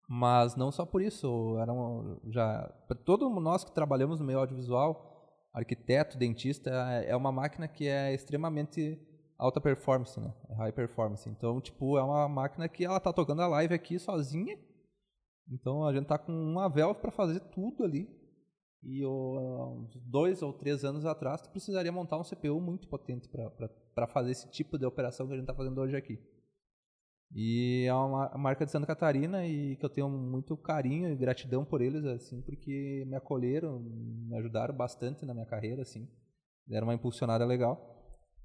Mas não só por isso, era um, já todo nós que trabalhamos no meio audiovisual, arquiteto, dentista, é, uma máquina que é extremamente alta performance, né? High performance. Então, tipo, é uma máquina que ela tá tocando a live aqui sozinha. Então, a gente tá com uma Valve para fazer tudo ali. E uns dois ou três anos atrás, tu precisaria montar um CPU muito potente para fazer esse tipo de operação que a gente está fazendo hoje aqui. E é uma marca de Santa Catarina e que eu tenho muito carinho e gratidão por eles, assim, porque me acolheram, me ajudaram bastante na minha carreira, assim. Deram uma impulsionada legal.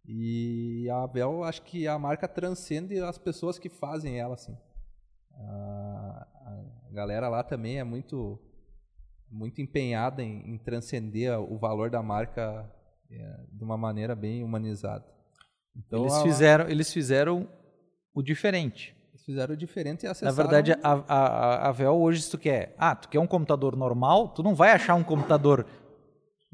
E a Abel, acho que a marca transcende as pessoas que fazem ela, assim. A galera lá também é muito muito empenhada em, em transcender o valor da marca é, de uma maneira bem humanizada. Então, eles, a, fizeram, eles fizeram o diferente. Eles fizeram o diferente e acessaram... Na verdade, a, a, a Vel hoje, se tu quer... Ah, tu quer um computador normal, tu não vai achar um computador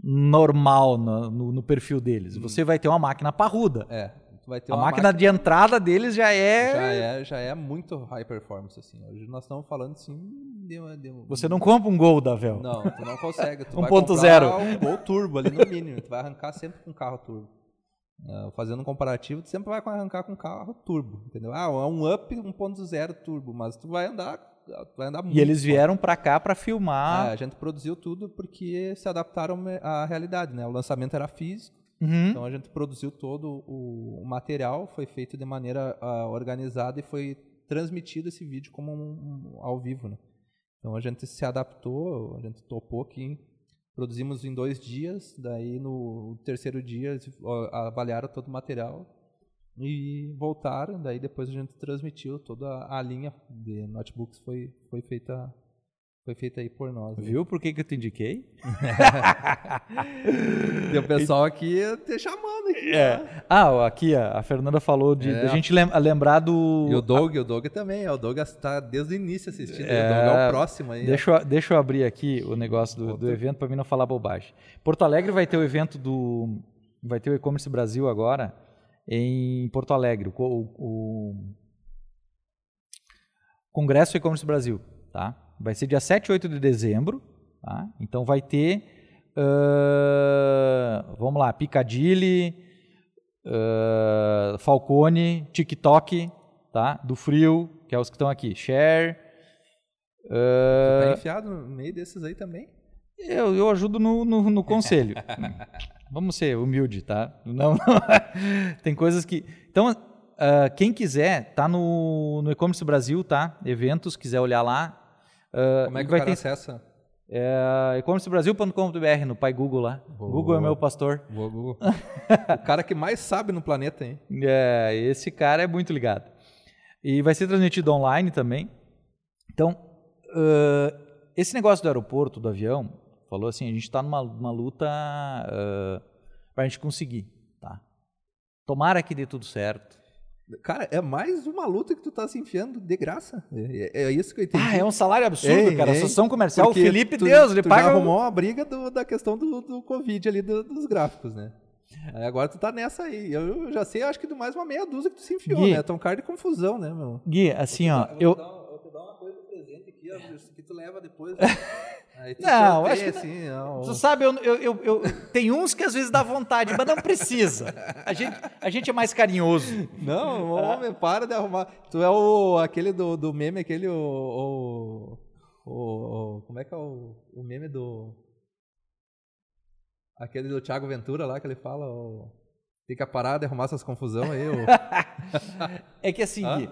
normal no, no, no perfil deles. Hum. Você vai ter uma máquina parruda. É. a máquina, máquina, de entrada deles já é... já é. Já é muito high performance, assim. Hoje nós estamos falando assim. De, de, Você não compra um Gol da Vel. Não, tu não consegue. 1.0. um Gol turbo ali no mínimo. tu vai arrancar sempre com um carro turbo. Uh, fazendo um comparativo, tu sempre vai arrancar com carro turbo, entendeu? Ah, é um up 1.0 turbo, mas tu vai andar, tu vai. E eles vieram para cá para filmar. É, a gente produziu tudo porque se adaptaram à realidade, né? O lançamento era físico, Uhum. então a gente produziu todo o, material, foi feito de maneira uh, organizada e foi transmitido esse vídeo como um, um, ao vivo, né? Então a gente se adaptou, a gente topou aqui Produzimos em dois dias, daí no terceiro dia avaliaram todo o material e voltaram, daí depois a gente transmitiu toda a linha de notebooks foi, foi feita foi feita aí por nós. Né? Viu por que, que eu te indiquei? Tem o pessoal aqui te chamando. Aqui, é. Né? Ah, aqui a, a Fernanda falou de é. a gente lem lembrar do. E o Doug, o Doug também. O Doug está desde o início assistindo. É, o Doug é o próximo aí. Deixa eu, deixa eu abrir aqui o negócio do, do evento para mim não falar bobagem. Porto Alegre vai ter o evento do. Vai ter o e-commerce Brasil agora em Porto Alegre. O, o, o Congresso E-commerce Brasil. Tá? Vai ser dia 7 e 8 de dezembro. Tá? Então vai ter. Uh, vamos lá, Piccadilly, uh, Falcone, TikTok, tá? Do Frio, que é os que estão aqui. Share. Uh, tá enfiado no meio desses aí também? Eu, eu ajudo no, no, no conselho. Vamos ser humilde, tá? Não, não. Tem coisas que. Então, uh, quem quiser, tá no, no E-Commerce Brasil, tá? Eventos, quiser olhar lá, Uh, Como é que vai o cara ter... acessa? É, e-commercebrasil.com.br no pai Google lá. Boa, Google é meu pastor. Boa, Google. o cara que mais sabe no planeta, hein? É, esse cara é muito ligado. E vai ser transmitido online também. Então, uh, esse negócio do aeroporto, do avião, falou assim, a gente está numa, numa luta uh, para a gente conseguir, tá? Tomara que dê tudo certo. Cara, é mais uma luta que tu tá se enfiando de graça. É, é isso que eu entendi. Ah, é um salário absurdo, ei, cara. Ei, Associação comercial, o Felipe, tu, Deus, ele tu paga. Já arrumou uma briga do, da questão do, do Covid ali, do, dos gráficos, né? Aí agora tu tá nessa aí. Eu, eu já sei, acho que do mais uma meia dúzia que tu se enfiou, Gui, né? Tão cara de confusão, né, meu? Gui, assim, ó. Eu, eu, vou te dar uma coisa presente aqui, ó, que tu leva depois. não, acho que assim, não. Tu sabe, eu, eu, eu, eu, tem uns que às vezes dá vontade, mas não precisa. A gente, a gente é mais carinhoso. Não, homem, ah. para de arrumar. Tu é o aquele do, do meme, aquele o, o, o, como é que é o, o meme do aquele do Thiago Ventura lá que ele fala o, fica parado e arrumar essas confusão aí. O... é que assim, Gui,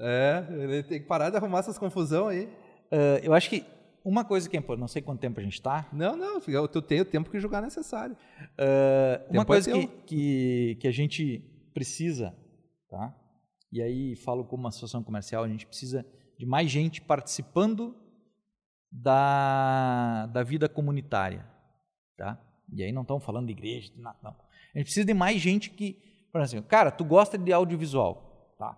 é, ele tem que parar de arrumar essas confusão aí. Uh, eu acho que uma coisa que é importante, não sei quanto tempo a gente está. Não, não, tu tem o tempo que julgar necessário. Uh, uma coisa que, que, que, a gente precisa, tá? E aí falo como uma associação comercial, a gente precisa de mais gente participando da, da vida comunitária, tá? E aí não estamos falando de igreja, de nada, não. A gente precisa de mais gente que, por exemplo, cara, tu gosta de audiovisual, tá?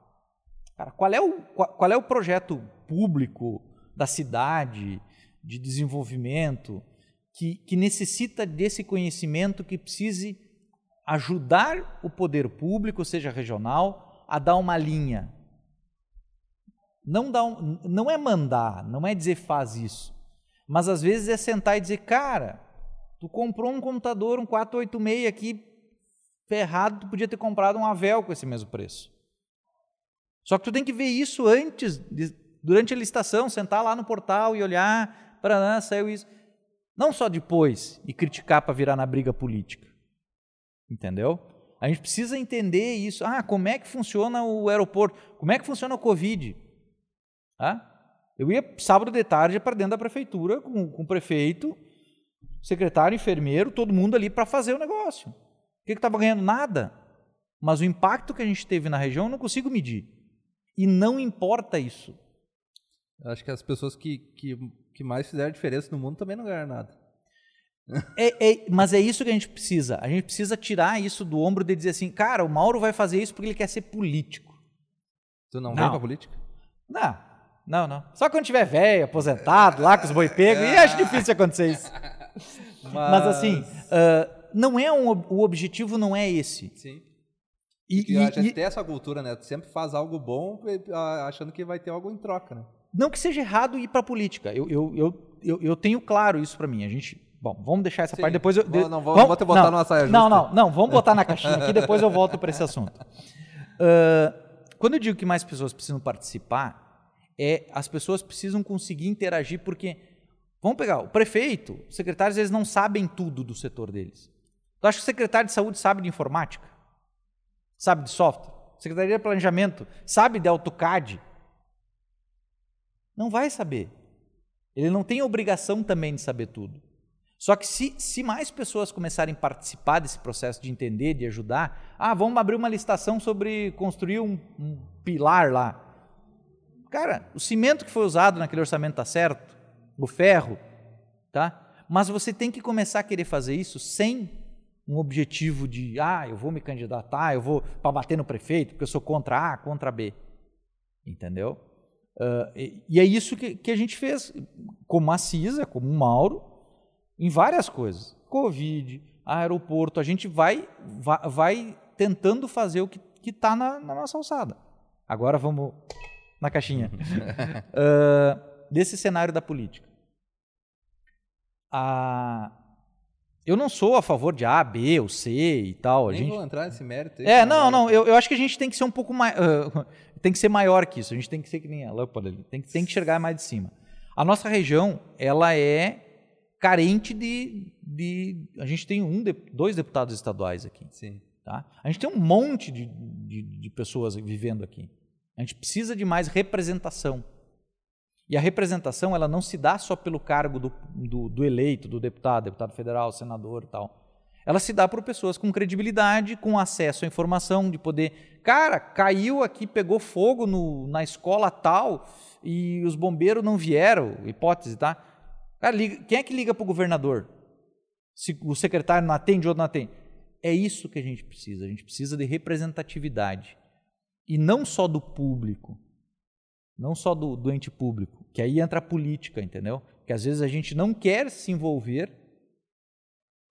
Cara, qual é o, qual, qual é o projeto público da cidade, de desenvolvimento, que, que necessita desse conhecimento que precise ajudar o poder público, seja regional, a dar uma linha. Não, dá um, não é mandar, não é dizer faz isso, mas às vezes é sentar e dizer, cara, tu comprou um computador, um 486 aqui, ferrado, tu podia ter comprado um Avel com esse mesmo preço. Só que tu tem que ver isso antes de, durante a licitação, sentar lá no portal e olhar, para saiu isso. Não só depois e criticar para virar na briga política. Entendeu? A gente precisa entender isso. Ah, como é que funciona o aeroporto? Como é que funciona o Covid? Ah? Eu ia sábado de tarde para dentro da prefeitura com, com o prefeito, secretário, enfermeiro, todo mundo ali para fazer o negócio. O que estava ganhando? Nada. Mas o impacto que a gente teve na região eu não consigo medir. E não importa isso. Acho que as pessoas que, que, que mais fizeram diferença no mundo também não ganharam nada. É, é, mas é isso que a gente precisa. A gente precisa tirar isso do ombro de dizer assim, cara, o Mauro vai fazer isso porque ele quer ser político. Tu não, não. vem pra política? Não, não, não. Só quando tiver velho, aposentado, lá com os boi pegos, e acho difícil acontecer isso. Mas, mas assim, uh, não é um, o objetivo não é esse. Sim. E, e, a gente e, tem essa cultura, né? Tu sempre faz algo bom achando que vai ter algo em troca, né? Não que seja errado ir para a política. Eu, eu, eu, eu, eu tenho claro isso para mim. A gente Bom, vamos deixar essa Sim. parte depois. Eu, Vou- não, vamos- te botar numa saia Não, justa. não, não, vamos botar na caixinha aqui, depois eu volto para esse assunto. Ah, quando eu digo que mais pessoas precisam participar, é as pessoas precisam conseguir interagir, porque, vamos pegar, o prefeito, os secretários, eles não sabem tudo do setor deles. Tu acha que o secretário de saúde sabe de informática? Sabe de software? Secretaria de Planejamento sabe de AutoCAD? Não vai saber. Ele não tem obrigação também de saber tudo. Só que se, se mais pessoas começarem a participar desse processo de entender, de ajudar, ah, vamos abrir uma licitação sobre construir um, um pilar lá. Cara, o cimento que foi usado naquele orçamento está certo, o ferro, tá? Mas você tem que começar a querer fazer isso sem um objetivo de, ah, eu vou me candidatar, eu vou para bater no prefeito, porque eu sou contra A, contra B. Entendeu? Ah, e, e é isso que, que a gente fez, como a CISA, como o Mauro, em várias coisas. Covid, aeroporto, a gente vai, vai, vai tentando fazer o que está na, na nossa alçada. Agora vamos na caixinha. Ah, desse cenário da política. A- eu não sou a favor de A, B ou C e tal. A Nem gente... vou entrar nesse mérito aí. É, não, não, eu, eu acho que a gente tem que ser um pouco mais. ah, tem que ser maior que isso. A gente tem que ser que nem a lâmpada ali. Tem, que- tem que enxergar mais de cima. A nossa região, ela é carente de. de a gente tem um, de- dois deputados estaduais aqui. Sim. Tá? A gente tem um monte de, de, de pessoas vivendo aqui. A gente precisa de mais representação. E a representação ela não se dá só pelo cargo do, do, do eleito, do deputado, deputado federal, senador e tal. Ela se dá por pessoas com credibilidade, com acesso à informação, de poder. Cara, caiu aqui, pegou fogo no, na escola tal e os bombeiros não vieram, hipótese, tá? Cara, liga- quem é que liga para o governador? Se o secretário não atende ou não atende? É isso que a gente precisa. A gente precisa de representatividade. E não só do público, não só do, do ente público, que aí entra a política, entendeu? Que às vezes a gente não quer se envolver,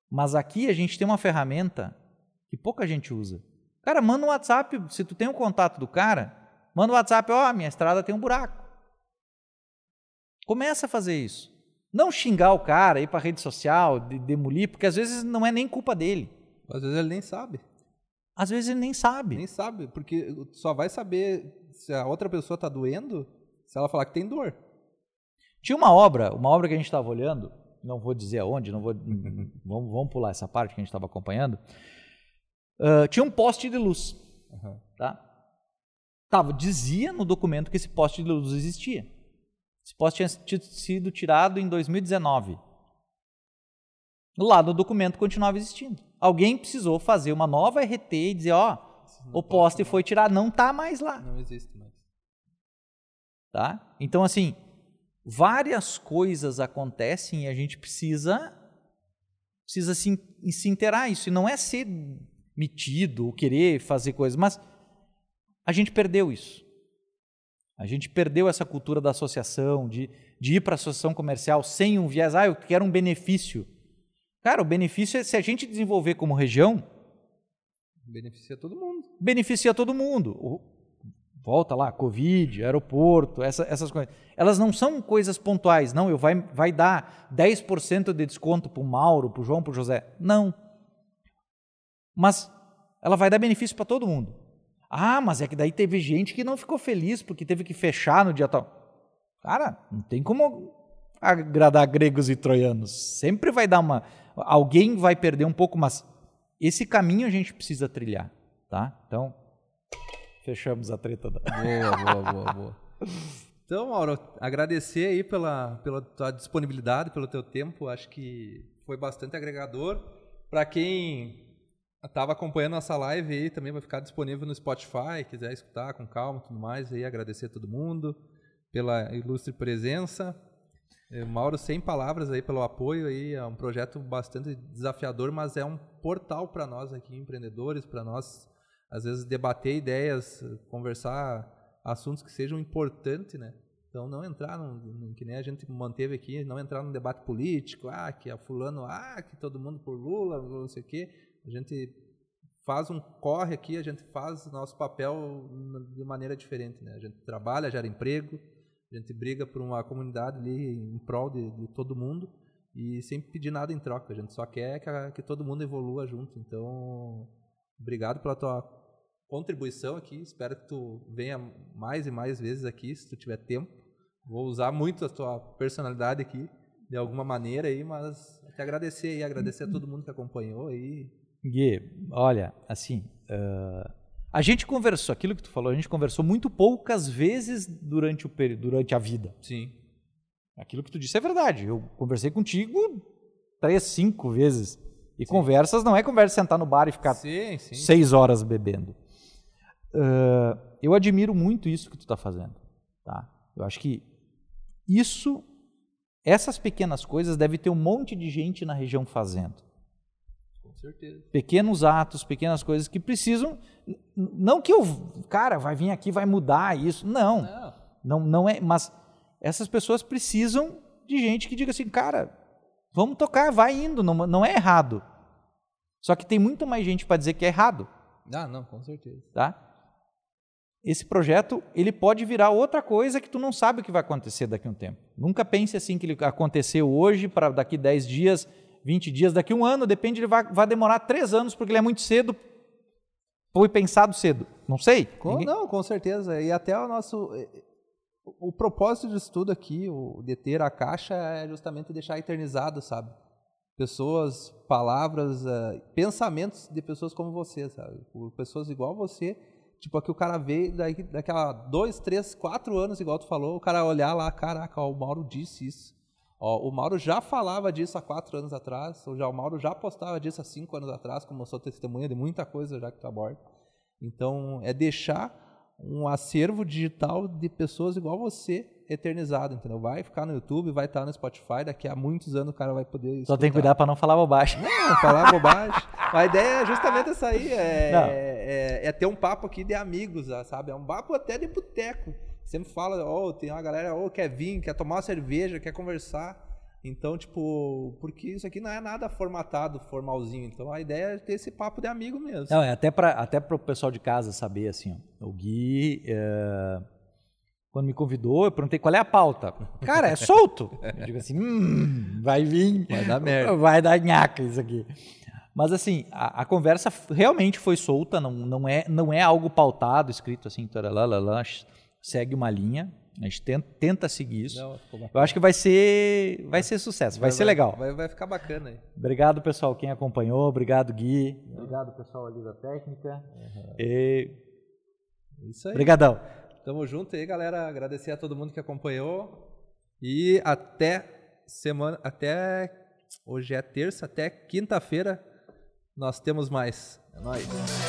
mas aqui a gente tem uma ferramenta que pouca gente usa. Cara, manda um WhatsApp, se tu tem um contato do cara, manda um WhatsApp, ó, minha estrada tem um buraco. Começa a fazer isso. Não xingar o cara, ir para rede social, de- demolir, porque às vezes não é nem culpa dele. Às vezes ele nem sabe. Às vezes ele nem sabe. Nem sabe, porque só vai saber se a outra pessoa tá doendo se ela falar que tem dor. Tinha uma obra, uma obra que a gente estava olhando, não vou dizer aonde, não vou, vamos, vamos pular essa parte que a gente estava acompanhando. Ah, tinha um poste de luz, Aham. tá? Tava, dizia no documento que esse poste de luz existia. Esse poste tinha ti- sido tirado em 2019. Lá no documento continuava existindo. Alguém precisou fazer uma nova RT e dizer, ó, o poste foi tirado, não tá mais lá. Não existe mais. tá? Então, assim, várias coisas acontecem e a gente precisa precisa se, se inteirar isso. E não é ser metido ou querer fazer coisas, mas a gente perdeu isso. A gente perdeu essa cultura da associação, de, de ir para a associação comercial sem um viés, ah, eu quero um benefício. Cara, o benefício é se a gente desenvolver como região, Beneficia todo mundo. beneficia todo mundo. Volta lá, Covid, aeroporto, essa- essas coisas. Elas não são coisas pontuais, não, eu vai, vai dar 10% de desconto para o Mauro, para o João, para o José. Não. Mas ela vai dar benefício para todo mundo. Ah, mas é que daí teve gente que não ficou feliz porque teve que fechar no dia tal. Cara, não tem como agradar gregos e troianos. Sempre vai dar uma. Alguém vai perder um pouco, mas esse caminho a gente precisa trilhar, tá? Então, fechamos a treta da. Boa, boa, boa, boa. Então, Mauro, agradecer aí pela, pela tua disponibilidade, pelo teu tempo. Acho que foi bastante agregador. Para quem estava acompanhando nossa live aí, também vai ficar disponível no Spotify, quiser escutar com calma e tudo mais, aí agradecer a todo mundo pela ilustre presença. Eh, Mauro, sem palavras aí pelo apoio aí, é um projeto bastante desafiador, mas é um portal para nós aqui empreendedores, para nós às vezes debater ideias, conversar assuntos que sejam importantes, né? Então não entrar num, que nem a gente manteve aqui, não entrar num debate político, ah, que a fulano, ah, que todo mundo por Lula, não sei o quê. A gente faz um corre aqui, a gente faz nosso papel de maneira diferente, né? A gente trabalha, gera emprego, a gente briga por uma comunidade ali em prol de, de todo mundo e sem pedir nada em troca. A gente só quer que, a, que todo mundo evolua junto. Então, obrigado pela tua contribuição aqui. Espero que tu venha mais e mais vezes aqui, se tu tiver tempo. Vou usar muito a tua personalidade aqui, de alguma maneira aí, mas te agradecer aí, agradecer a todo mundo que acompanhou aí. Gui, olha, assim, uh, a gente conversou, aquilo que tu falou, a gente conversou muito poucas vezes durante, o durante a vida. Sim. Aquilo que tu disse é verdade. Eu conversei contigo três, cinco vezes. E sim. conversas não é conversa sentar no bar e ficar sim, sim, seis horas bebendo. Uh, eu admiro muito isso que tu está fazendo. Tá? Eu acho que isso, essas pequenas coisas, deve ter um monte de gente na região fazendo. Certeza. Pequenos atos, pequenas coisas que precisam. Não que o cara vai vir aqui vai mudar isso. Não. Não, não, não é. Mas essas pessoas precisam de gente que diga assim, cara, vamos tocar, vai indo, não, não é errado. Só que tem muito mais gente para dizer que é errado. Ah, não, com certeza. Tá? Esse projeto, ele pode virar outra coisa que tu não sabe o que vai acontecer daqui a um tempo. Nunca pense assim que ele aconteceu hoje para daqui 10 dias, 20 dias, daqui a um ano, depende, ele vai, vai demorar três anos porque ele é muito cedo, foi pensado cedo. Não sei. Com, Ninguém... Não, com certeza. E até o nosso o propósito de estudo aqui, o de ter a caixa, é justamente deixar eternizado, sabe? Pessoas, palavras, uh, pensamentos de pessoas como você, sabe? Por pessoas igual você. Tipo, aqui o cara vê, daqui, daqui a dois, três, quatro anos, igual tu falou, o cara olhar lá, caraca, ó, o Mauro disse isso. Ó, o Mauro já falava disso há quatro anos atrás, ou já, o Mauro já postava disso há cinco anos atrás, como eu sou testemunha de muita coisa já que tu aborda. Então, é deixar um acervo digital de pessoas igual você eternizado, entendeu? Vai ficar no YouTube, vai estar no Spotify, daqui a muitos anos o cara vai poder escutar. Só tem que cuidar para não falar bobagem. Não, falar bobagem. a ideia é justamente essa aí, é, é, é, ter um papo aqui de amigos, sabe? É um papo até de boteco. Sempre fala, oh, tem uma galera, oh, quer vir, quer tomar uma cerveja, quer conversar. Então, tipo, porque isso aqui não é nada formatado, formalzinho. Então, a ideia é ter esse papo de amigo mesmo. Não, é até para até o pessoal de casa saber, assim, ó, o Gui, é, quando me convidou, eu perguntei qual é a pauta. Cara, é solto. eu digo assim, hum, vai vir. Vai dar merda. Vai dar nhaca isso aqui. Mas, assim, a, a, conversa realmente foi solta, não, não, é, não é algo pautado, escrito assim, taralala, segue uma linha. A gente tenta, tenta seguir isso. Não, eu acho que vai ser, vai ser sucesso, vai, vai ser legal. Vai, vai ficar bacana aí. Obrigado, pessoal, quem acompanhou. Obrigado, Gui. Obrigado, pessoal ali da técnica. Uhum. E... Isso aí. Obrigadão. Tamo junto aí, galera. Agradecer a todo mundo que acompanhou. E até semana, até hoje é terça, até quinta-feira nós temos mais. É nóis.